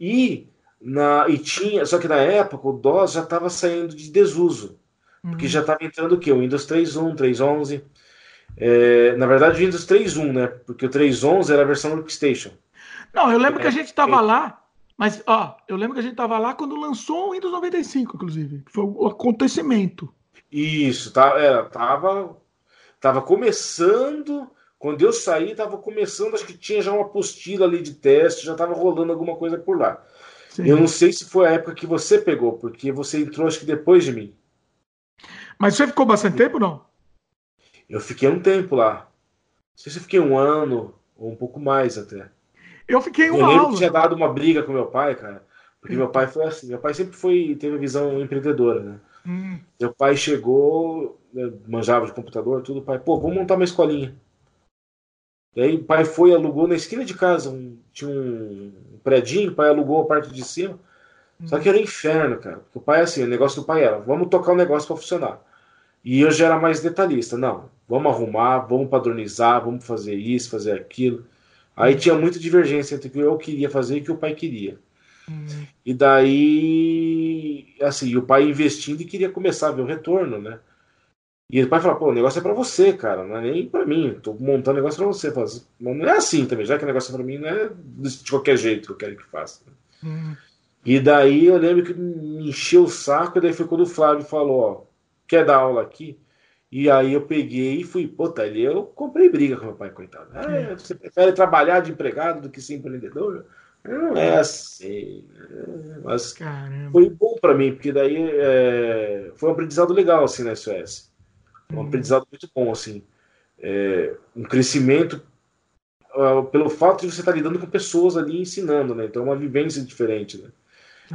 E na, e tinha, só que na época o DOS já estava saindo de desuso, uhum. porque já estava entrando o quê? O Windows 3.1, 3.11. É, na verdade, o Windows 3.1, né? Porque o 3.11 era a versão do Workstation. Não, eu lembro é, que a gente estava é. lá, mas ó, eu lembro que a gente estava lá quando lançou o Windows 95, inclusive, que foi o acontecimento. Isso, tá, era, tava, tava começando. Quando eu saí, tava começando, acho que tinha já uma apostila ali de teste, já tava rolando alguma coisa por lá. Sim. Eu não sei se foi a época que você pegou, porque você entrou acho que depois de mim. Mas você ficou bastante tempo não? Eu fiquei um tempo lá. Não sei se eu fiquei um ano ou um pouco mais até. Eu fiquei uma eu lembro aula. que tinha dado uma briga com meu pai, cara. Porque meu pai foi assim. Meu pai sempre foi teve visão empreendedora, né? Hum. Meu pai chegou, né, manjava de computador, tudo. O pai, pô, vamos montar uma escolinha. E aí o pai foi alugou na esquina de casa, um, tinha um predinho, o pai alugou a parte de cima. Só que era inferno, cara. Porque o pai, assim, o negócio do pai era, vamos tocar o negócio para funcionar. E eu já era mais detalhista. Não, vamos arrumar, vamos padronizar, vamos fazer isso, fazer aquilo. Aí tinha muita divergência entre o que eu queria fazer e o que o pai queria. Uhum. E daí, assim, o pai investindo e queria começar a ver o retorno, né? E o pai fala, pô, o negócio é pra você, cara, não é nem pra mim. Tô montando o negócio pra você. Mas não é assim também, já que o negócio é pra mim, não é de qualquer jeito que eu quero que faça. Hum. E daí eu lembro que me encheu o saco, e daí foi quando o Flávio falou, ó, quer dar aula aqui? E aí eu peguei e fui, puta, ali eu comprei briga com meu pai, coitado. É, você prefere trabalhar de empregado do que ser empreendedor? Não é assim. Mas Caramba. foi bom para mim, porque daí é, foi um aprendizado legal, assim, na SOS. Um aprendizado muito bom, assim. É, um crescimento uh, pelo fato de você estar lidando com pessoas ali ensinando, né? Então é uma vivência diferente, né?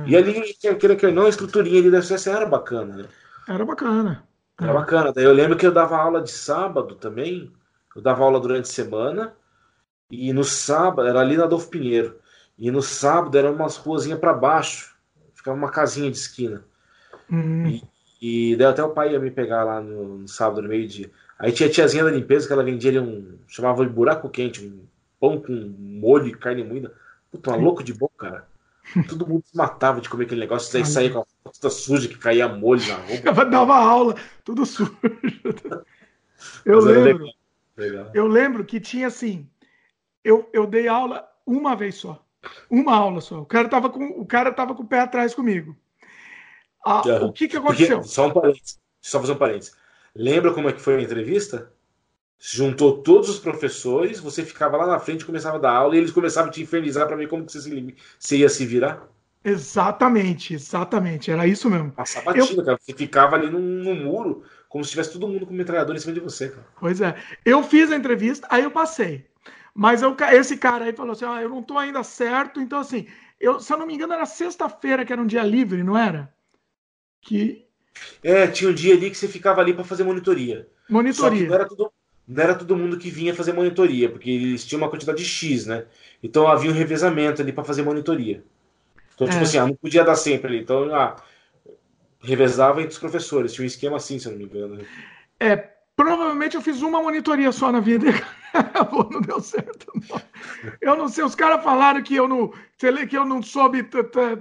E ali, aquele que não, a estruturinha ali da SOS era bacana, né? Era bacana. Era bacana. Daí eu lembro que eu dava aula de sábado também. Eu dava aula durante a semana. E no sábado, era ali na Adolfo Pinheiro. E no sábado era umas ruazinhas para baixo. Ficava uma casinha de esquina. Uhum. E, e daí até o pai ia me pegar lá no, no sábado, no meio-dia. Aí tinha a tiazinha da limpeza que ela vendia ali um. chamava de buraco quente, um pão com molho e carne moída. Puta, uma louco de bom, cara. Todo mundo se matava de comer aquele negócio, daí saía com a costa suja que caía molho na roupa. Dava aula, tudo sujo. Eu lembro. Legal. Legal. Eu lembro que tinha assim. Eu, eu dei aula uma vez só. Uma aula só. O cara tava com, o cara tava com o pé atrás comigo. Ah, O que, que aconteceu? Porque, só um parênteses. Só fazer um parênteses. Lembra como é que foi a entrevista? juntou todos os professores, você ficava lá na frente, começava a dar aula e eles começavam a te infernizar para ver como que você, se, você ia se virar. Exatamente, exatamente, era isso mesmo. Passar batida, eu... cara. Você ficava ali no, no, muro, como se tivesse todo mundo com metralhador em cima de você, cara. Pois é. Eu fiz a entrevista, aí eu passei. Mas eu, esse cara aí falou assim: ah, eu não tô ainda certo, então assim, eu, se eu não me engano, era sexta-feira, que era um dia livre, não era? Que. É, tinha um dia ali que você ficava ali para fazer monitoria. Monitoria. Só que não era tudo não era todo mundo que vinha fazer monitoria, porque eles tinham uma quantidade X, né? Então havia um revezamento ali para fazer monitoria. Então, tipo é. assim, ah, não podia dar sempre ali. Então, ah, revezava entre os professores. Tinha um esquema assim, se eu não me engano. É, provavelmente eu fiz uma monitoria só na vida. não deu certo. Não. Eu não sei, os caras falaram que eu não, que eu não soube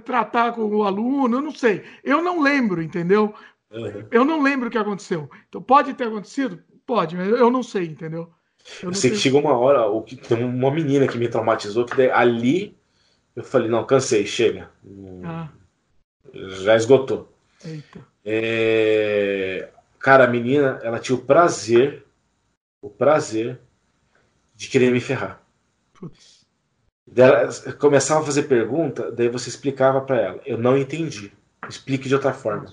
tratar com o aluno, eu não sei. Eu não lembro, entendeu? Uhum. Eu não lembro o que aconteceu. Então pode ter acontecido? Pode, mas eu não sei, entendeu? Eu, eu sei, sei que chegou uma hora, o que tem uma menina que me traumatizou, que daí, ali eu falei, não, cansei, chega. Ah. Já esgotou. Eita. É... Cara, a menina, ela tinha o prazer, o prazer de querer me ferrar. Putz. Ela começava a fazer pergunta, daí você explicava para ela. Eu não entendi. Explique de outra forma.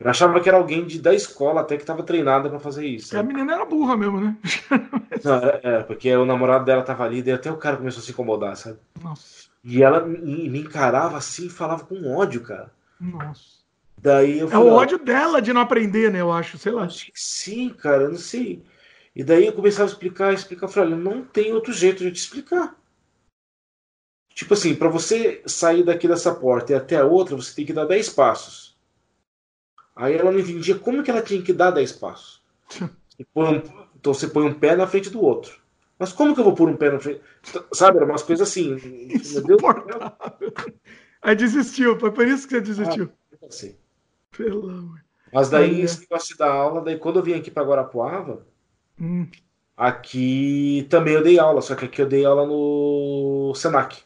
Eu achava que era alguém de, da escola até que estava treinada para fazer isso. A menina era burra mesmo, né? Não, era, era, porque o namorado dela tava ali, daí até o cara começou a se incomodar, sabe? Nossa. E ela me, me encarava assim e falava com ódio, cara. Nossa. Daí eu falei, é o ódio dela de não aprender, né? Eu acho, sei lá. Sim, cara, eu não sei. E daí eu começava a explicar, explicar, eu falei, olha, não tem outro jeito de te explicar. Tipo assim, para você sair daqui dessa porta e até a outra, você tem que dar 10 passos. Aí ela não entendia como que ela tinha que dar 10 passos. Um, então você põe um pé na frente do outro. Mas como que eu vou pôr um pé na frente? Sabe, eram umas coisas assim. Meu Deus. Aí desistiu, foi por isso que você desistiu. Ah, assim. Pelo amor. Mas daí, esse negócio da aula, daí quando eu vim aqui para Guarapuava, hum. aqui também eu dei aula, só que aqui eu dei aula no Senac.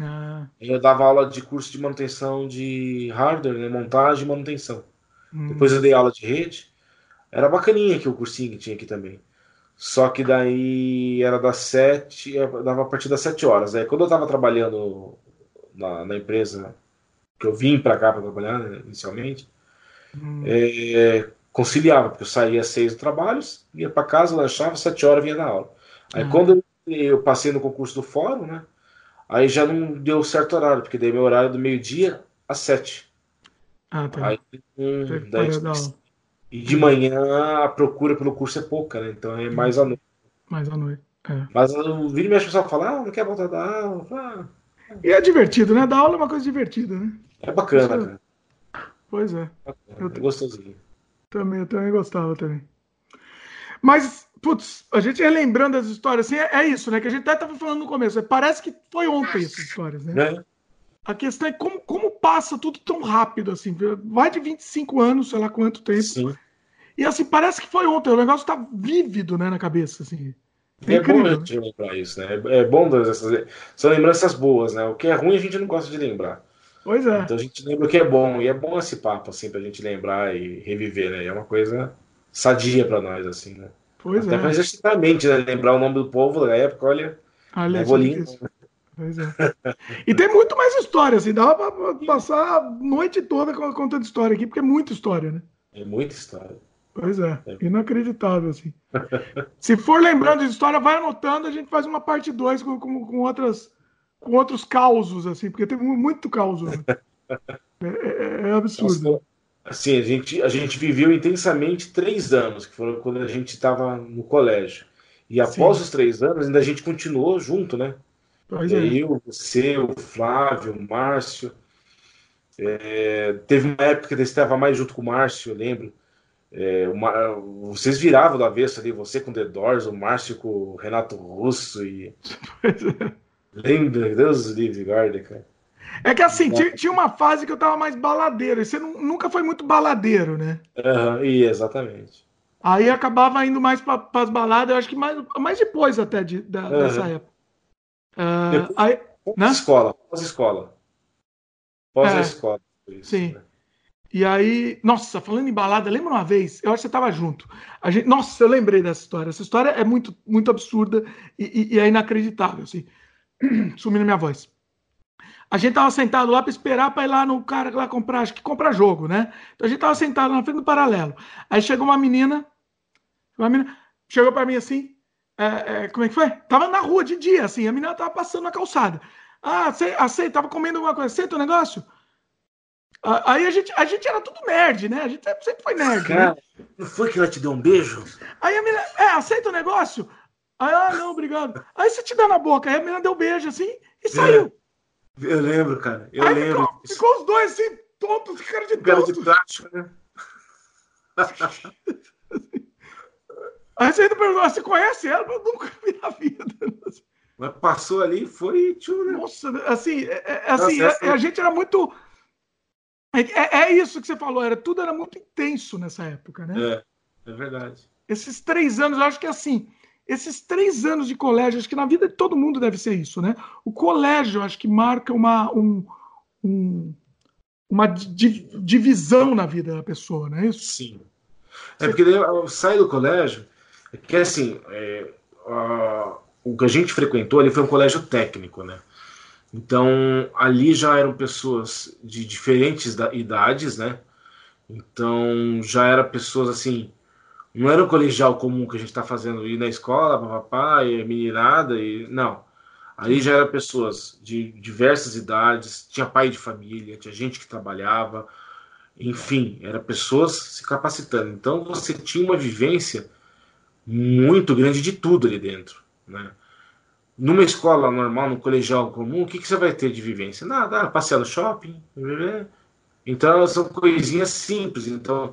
Ah. Eu dava aula de curso de manutenção de hardware, né, montagem e manutenção. Hum. Depois eu dei aula de rede. Era bacaninha que o cursinho que tinha aqui também. Só que daí era das sete, dava a partir das sete horas. Aí quando eu estava trabalhando na, na, empresa que eu vim para cá para trabalhar né, inicialmente, hum. é, conciliava, porque eu saía às seis do trabalho, ia para casa, lanchava, sete horas vinha dar aula. Aí hum. quando eu passei no concurso do fórum, né? Aí já não deu certo horário, porque daí meu horário é do meio-dia às sete. Ah, tá. Aí, hum, daí, e de manhã a procura pelo curso é pouca, né? Então é mais à noite. Mais à noite. É. Mas o vídeo me pessoal fala, ah, não quer voltar da aula. Ah. E é divertido, né? Dar aula é uma coisa divertida, né? É bacana, cara. Pois é. eu, é gostosinho. Também, eu também gostava também. Mas, putz, a gente relembrando as histórias, assim, é, é isso, né? Que a gente até estava falando no começo. Parece que foi ontem essas histórias, né? É. A questão é como, como passa tudo tão rápido, assim. Vai de 25 anos, sei lá quanto tempo. Sim. E assim, parece que foi ontem. O negócio tá vívido, né, na cabeça, assim. É, é bom a gente lembrar isso, né? É bom essas, são lembranças boas, né? O que é ruim a gente não gosta de lembrar. Pois é. Então a gente lembra o que é bom. E é bom esse papo, assim, pra gente lembrar e reviver, né? É uma coisa sadia pra nós, assim, né? Pois Até é. pra exercitar a mente, né? Lembrar o nome do povo da época, olha. Olha, é bolinho. Pois é. E tem muito mais história, assim, dá pra passar a noite toda co- contando história aqui, porque é muita história, né? É muita história. Pois é, inacreditável, assim. Se for lembrando de história, vai anotando, a gente faz uma parte 2 com, com, com outras, com outros causos, assim, porque mu- muito caos. Né? É, é- é absurdo. Nossa, assim, a gente, a gente viveu intensamente três anos, que foram quando a gente estava no colégio. E após Sim. os três anos, ainda a gente continuou junto, né? Pois é. Eu, você, o Flávio, o Márcio. É, teve uma época que você estava mais junto com o Márcio, eu lembro. É, o Mar- Vocês viravam do avesso ali, você com o The Doors, o Márcio com o Renato Russo e. Lembra? Deus livre, guarda, cara. É que assim, tinha, tinha uma fase que eu tava mais baladeiro, e você nu- nunca foi muito baladeiro, né? Aham, e exatamente. Aí acabava indo mais para as baladas, eu acho que mais, mais depois até de- da- Uhum. dessa época. Ah, Depois- aí, Né? Pós-escola, pós-escola. Pós É. escola. Sim. né? E aí, nossa, falando em balada, lembra uma vez? Eu acho que você estava junto. A gente, nossa, eu lembrei dessa história. Essa história é muito, muito absurda e, e- e é inacreditável, assim. Sumindo minha voz. A gente tava sentado lá para esperar para ir lá no cara lá comprar, acho que comprar jogo, né? Então a gente tava sentado na frente do paralelo. Aí chegou uma menina, uma menina chegou para mim assim, é, é, como é que foi? Tava na rua de dia, assim, a menina tava passando na calçada. Ah, aceita, aceita tava comendo alguma coisa, aceita o negócio? Ah, Aí a gente, a gente era tudo nerd, né? A gente sempre foi nerd. né? Cara, não foi que ela te deu um beijo? Aí a menina, é, aceita o negócio? Aí, ah, não, obrigado. Aí você te dá na boca. Aí a menina deu um beijo assim e saiu. Eu lembro, cara. Eu Aí lembro. ficou, ficou os dois assim, tontos, cara de Cara de tonto. plástico, né? Aí você ainda perguntou, você conhece ela? Eu nunca vi na vida. Mas passou ali e foi tio, né? Nossa, assim, é, é- assim Nossa, essa- é- a gente era muito. É, é- é isso que você falou, era tudo era muito intenso nessa época, né? É, é verdade. Esses três anos, eu acho que assim, esses três anos de colégio, acho que na vida de todo mundo deve ser isso, né? O colégio, acho que marca uma, um, um- uma di- divisão na vida da pessoa, não é isso? Sim. É porque saio do colégio, é que assim, é, a- o que a gente frequentou ali foi um colégio técnico, né? Então ali já eram pessoas de diferentes da- idades, né? Então já era pessoas assim, não era o colegial comum que a gente está fazendo ir na escola, papapá, e meninada, e não. Ali já eram pessoas de diversas idades, tinha pai de família, tinha gente que trabalhava, enfim, era pessoas se capacitando. Então você tinha uma vivência muito grande de tudo ali dentro, né? Numa escola normal, no colegial comum, o que, que você vai ter de vivência? Nada, ah, passear no shopping, beber. Então são coisinhas simples. Então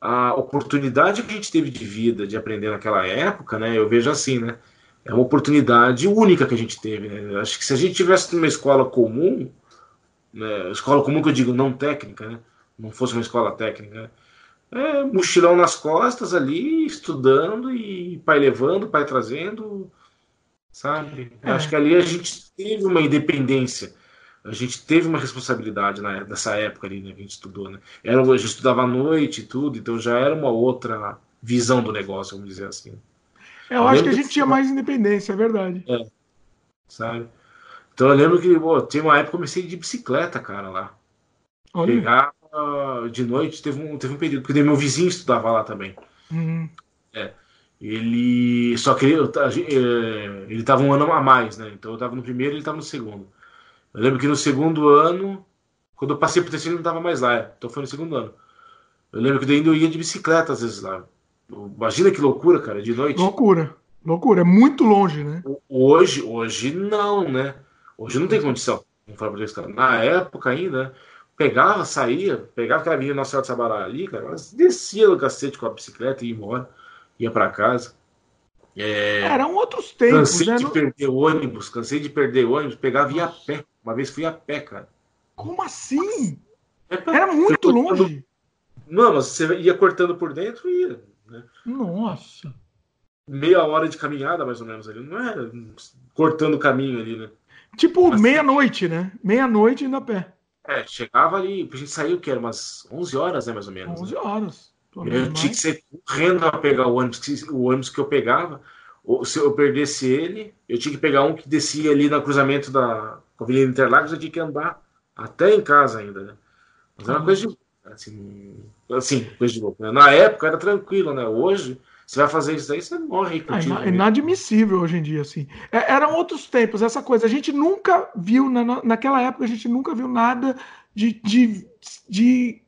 a oportunidade que a gente teve de vida, de aprender naquela época, né? Eu vejo assim, né? É uma oportunidade única que a gente teve. Né? Acho que se a gente tivesse numa escola comum, né? escola comum que eu digo não técnica, né? não fosse uma escola técnica, né? é, mochilão nas costas ali, estudando e pai levando, pai trazendo, sabe? É. Acho que ali a gente teve uma independência, a gente teve uma responsabilidade na, nessa época ali, né, que a gente estudou, né? Era, a gente estudava à noite e tudo, então já era uma outra visão do negócio, vamos dizer assim, Eu acho que a gente que- tinha mais independência, é verdade. sabe? Então eu lembro que pô, tinha uma época que eu comecei de bicicleta, cara, lá. Olha. Pegava de noite, teve um, teve um período, porque meu vizinho estudava lá também. Hum, Ele. Só que ele, eh, ele tava um ano a mais, né? Então eu tava no primeiro e ele tava no segundo. Eu lembro que no segundo ano, quando eu passei pro terceiro, ele não tava mais lá. Então foi no segundo ano. Eu lembro que daí ainda eu ia de bicicleta às vezes lá. Imagina que loucura, cara, de noite. loucura. Loucura. É muito longe, né? Hoje, hoje não, né? Hoje não tem condição. Na época ainda, pegava, saía, pegava aquela menina Nossa Senhora de Sabará ali, cara, mas descia no cacete com a bicicleta e ia embora, ia pra casa. É, Eram outros tempos, cansei né? de Não- perder ônibus, cansei de perder ônibus, pegava e ia a pé. Uma vez fui a pé, cara. Como assim? É pra- Era muito cortando- longe. Não, mas você ia cortando por dentro e ia. Né? Nossa. Meia hora de caminhada, mais ou menos, ali. Não era cortando o caminho ali, né? Tipo Assim. meia-noite, né? Meia-noite indo a pé. É, chegava ali, a gente saiu que era umas 11 horas, né, mais ou menos. 11 né? horas. Eu tinha que ser correndo a pegar o ônibus, o ônibus que eu pegava. Se eu perdesse ele, eu tinha que pegar um que descia ali no cruzamento da Avenida Interlagos, eu tinha que andar até em casa ainda, né? Mas era uma coisa de assim, assim, coisa de louco. Né? Na época era tranquilo, né? Hoje, você vai fazer isso daí, você morre. É, é inadmissível hoje em dia, assim. É, eram outros tempos, essa coisa. A gente nunca viu, na, naquela época, a gente nunca viu nada de, de, de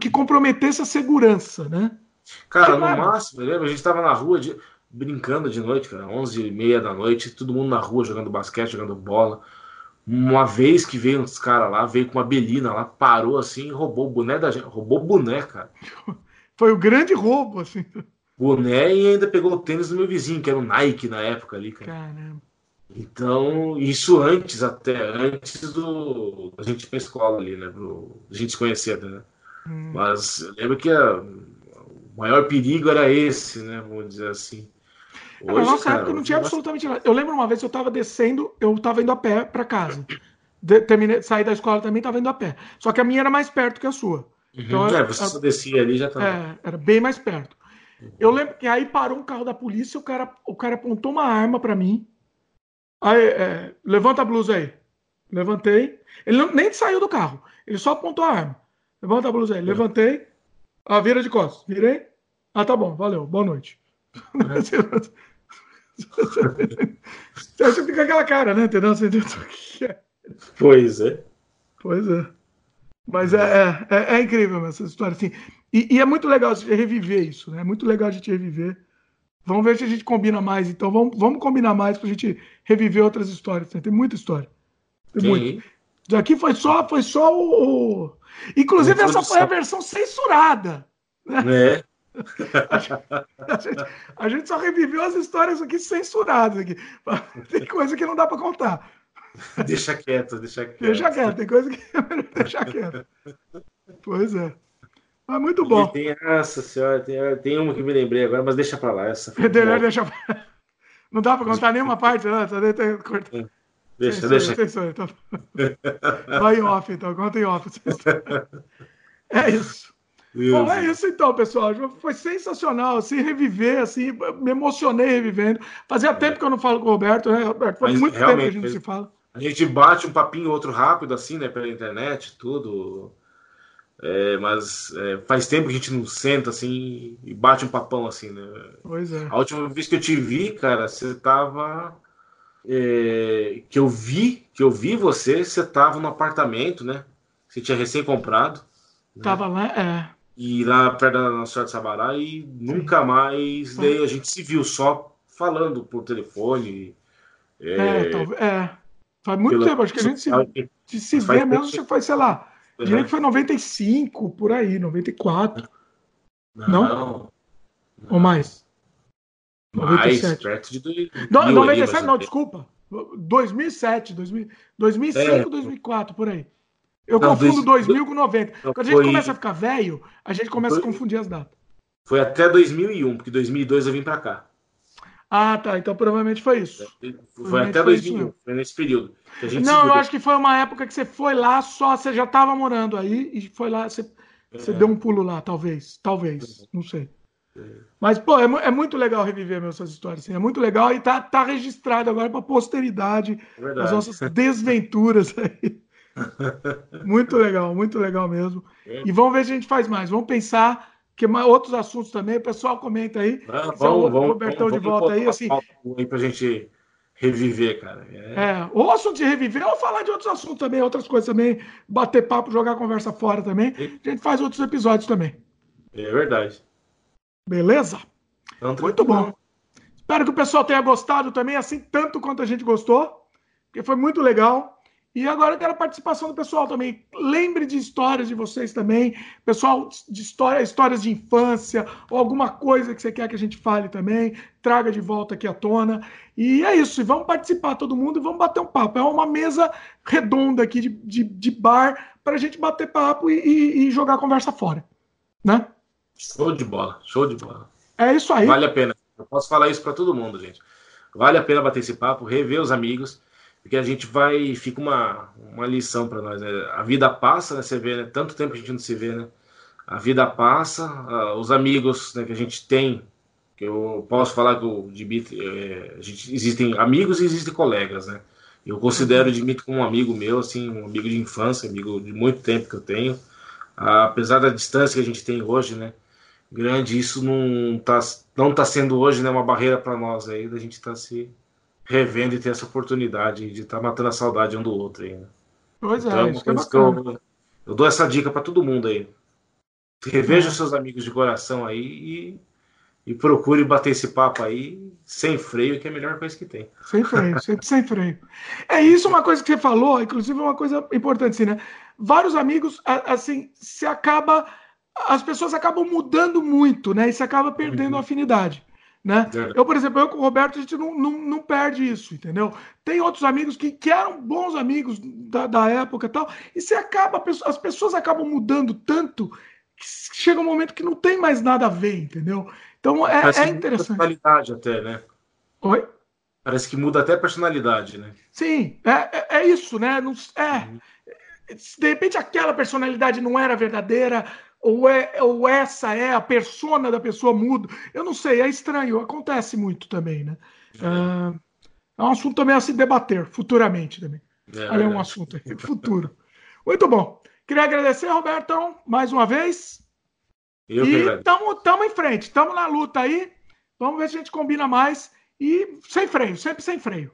que comprometesse a segurança, né? Cara, no máximo, lembra? A gente estava na rua de, brincando de noite, cara, 11 e meia da noite, todo mundo na rua jogando basquete, jogando bola. Uma vez que veio uns caras lá, veio com uma belina lá, parou assim e roubou o boné da gente. Roubou o boné, cara. Foi o grande roubo, assim. Boné e ainda pegou o tênis do meu vizinho, que era o Nike na época ali, cara. Caramba. Então, isso antes, até antes do a gente ir pra escola ali, né? Pro, a gente se conhecer, né? Hum. Mas eu lembro que a, o maior perigo era esse, né? Vamos dizer assim. Hoje, na nossa cara, época não tinha absolutamente nada. Eu lembro uma vez que eu estava descendo, eu estava indo a pé para casa. De, terminei, saí da escola também, estava indo a pé. Só que a minha era mais perto que a sua. Uhum. Então, é, você só descia ali já estava. É, era bem mais perto. Uhum. Eu lembro que aí parou um carro da polícia, o cara, o cara apontou uma arma para mim. Aí, é, levanta a blusa aí. Levantei. Ele não, nem saiu do carro. Ele só apontou a arma. Levanta a blusa aí. Levantei. Ah, vira de costas. Virei. Ah, tá bom. Valeu. Boa noite. Você acha que fica aquela cara, né? Entendeu? Você entendeu é. Pois é. Pois é. Mas é, é, é incrível essa história. Assim. E, e, é muito legal a gente reviver isso, né? É muito legal a gente reviver. Vamos ver se a gente combina mais. Então, vamos, vamos combinar mais para a gente reviver outras histórias. Né? Tem muita história. Tem Sim. muito. Daqui foi só, foi só o. Inclusive, essa foi a versão censurada. Né? A gente, a, gente, a gente, só reviveu as histórias aqui censuradas. Aqui. Tem coisa que não dá para contar. Deixa quieto, deixa quieto. Deixa quieto, tem coisa que é melhor deixar quieto. Pois é. Mas muito bom. tem, nossa senhora, tem, tem uma que me lembrei agora, mas deixa para lá. Essa deixa Não dá para contar nenhuma parte, não. Só corta. Deixa, deixa. então. Vai em off, então. Conta em off. É isso. Bom, é isso então, pessoal. Foi sensacional, assim, reviver, assim, me emocionei revivendo. Fazia é. tempo que eu não falo com o Roberto, né, Roberto? Faz Mas, muito tempo que a gente se fala. A gente bate um papinho outro rápido, assim, né, pela internet, tudo. É, mas é, faz tempo que a gente não senta assim e bate um papão assim, né? Pois é. A última vez que eu te vi, cara, você tava. É, que eu vi, que eu vi você, você tava no apartamento, né? Você tinha recém comprado. Né? Tava lá, é. E lá perto da Nossa Senhora de Sabará e nunca mais daí a gente se viu só falando por telefone. É, é, é. faz muito tempo, acho que a gente se, se, se vê mesmo, acho que foi, sei lá, uhum. diria que foi 95, por aí, 94. Não? não? não. Ou mais? Mais, 97. perto de... Dois, não, 97 ali, não, desculpa. 2007, 2000, 2005, é. 2004, por aí. Eu não, confundo dois, 2000 com 90. Não, Quando a gente foi... começa a ficar velho, a gente começa foi... a confundir as datas. Foi até 2001, porque 2002 eu vim para cá. Ah, tá. Então provavelmente foi isso. Foi até 2001, foi nesse período. não, eu acho que foi uma época que você foi lá só, você já estava morando aí e foi lá, você, é. você deu um pulo lá, talvez. Talvez, não sei. É. Mas, pô, é, é, muito legal reviver essas histórias. Assim, é muito legal e tá, tá registrado agora para posteridade é as nossas desventuras aí. Muito legal, muito legal mesmo. É. E vamos ver se a gente faz mais. Vamos pensar que mais, outros assuntos também. O pessoal comenta aí. Ah, vamos, o Robertão vamos, de volta aí. Assim, aí pra gente reviver, cara. É. é, ou assunto de reviver, ou falar de outros assuntos também, outras coisas também, bater papo, jogar a conversa fora também. A gente faz outros episódios também. É verdade. Beleza? Então, Muito bom. Espero que o pessoal tenha gostado também, assim, tanto quanto a gente gostou, porque foi muito legal. E agora eu quero a participação do pessoal também. Lembre de histórias de vocês também. Pessoal, de história, histórias de infância, ou alguma coisa que você quer que a gente fale também. Traga de volta aqui à tona. E é isso. E vamos participar todo mundo e vamos bater um papo. É uma mesa redonda aqui de, de, de bar para a gente bater papo e, e, e, jogar a conversa fora. Né? Show de bola, show de bola. É isso aí. Vale a pena. Eu posso falar isso para todo mundo, gente. Vale a pena bater esse papo, rever os amigos porque a gente vai, fica uma, uma lição para nós. Né? A vida passa, né? Você vê, né? Tanto tempo a gente não se vê, né? A vida passa, uh, os amigos né, que a gente tem, que eu posso falar que o Dimitri, é, a gente, existem amigos e existem colegas, né? Eu considero o Dimitri como um amigo meu, assim, um amigo de infância, amigo de muito tempo que eu tenho. Uh, apesar da distância que a gente tem hoje, né? Grande, isso não está não tá sendo hoje né, uma barreira para nós aí, da gente tá se revendo e ter essa oportunidade de estar tá matando a saudade um do outro aí, né? Pois é, então, é, isso é que eu, eu dou essa dica para todo mundo aí. Reveja é. seus amigos de coração aí e, e procure bater esse papo aí sem freio, que é a melhor coisa que tem. Sem freio, sempre sem freio. É isso uma coisa que você falou, inclusive uma coisa importante, assim, né? Vários amigos, assim, se acaba. As pessoas acabam mudando muito, né? E se acaba perdendo uhum. afinidade. Né? É. Eu, por exemplo, eu com o Roberto, a gente não, não, não, perde isso, entendeu? Tem outros amigos que, que eram bons amigos da, da época e tal, e se acaba, as pessoas acabam mudando tanto chega um momento que não tem mais nada a ver, entendeu? Então é, Parece é interessante. personalidade até, né? Oi? Parece que muda até a personalidade, né? Sim, é, é, é isso, né? Não, é, uhum. De repente aquela personalidade não era verdadeira, ou, é, ou essa é a persona da pessoa muda. Eu não sei, é estranho, acontece muito também, né? É, é um assunto também a se debater futuramente também. É, Olha, é um assunto aí, futuro. Muito bom. Queria agradecer, Roberto, mais uma vez. Eu e estamos em frente, estamos na luta aí. Vamos ver se a gente combina mais. E sem freio, sempre sem freio.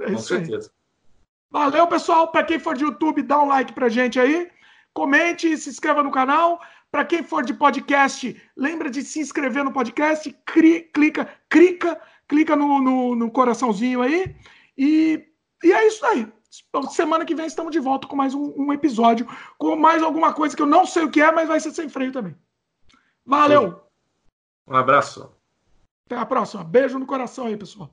É Com certeza. Aí. Valeu, pessoal. Para quem for de YouTube, dá um like pra gente aí. Comente, se inscreva no canal. Para quem for de podcast, lembra de se inscrever no podcast. Cri, clica, clica, clica no, no, no coraçãozinho aí. E, e é isso aí. Semana que vem estamos de volta com mais um, um, episódio, com mais alguma coisa que eu não sei o que é, mas vai ser sem freio também. Valeu! Um abraço. Até a próxima. Beijo no coração aí, pessoal.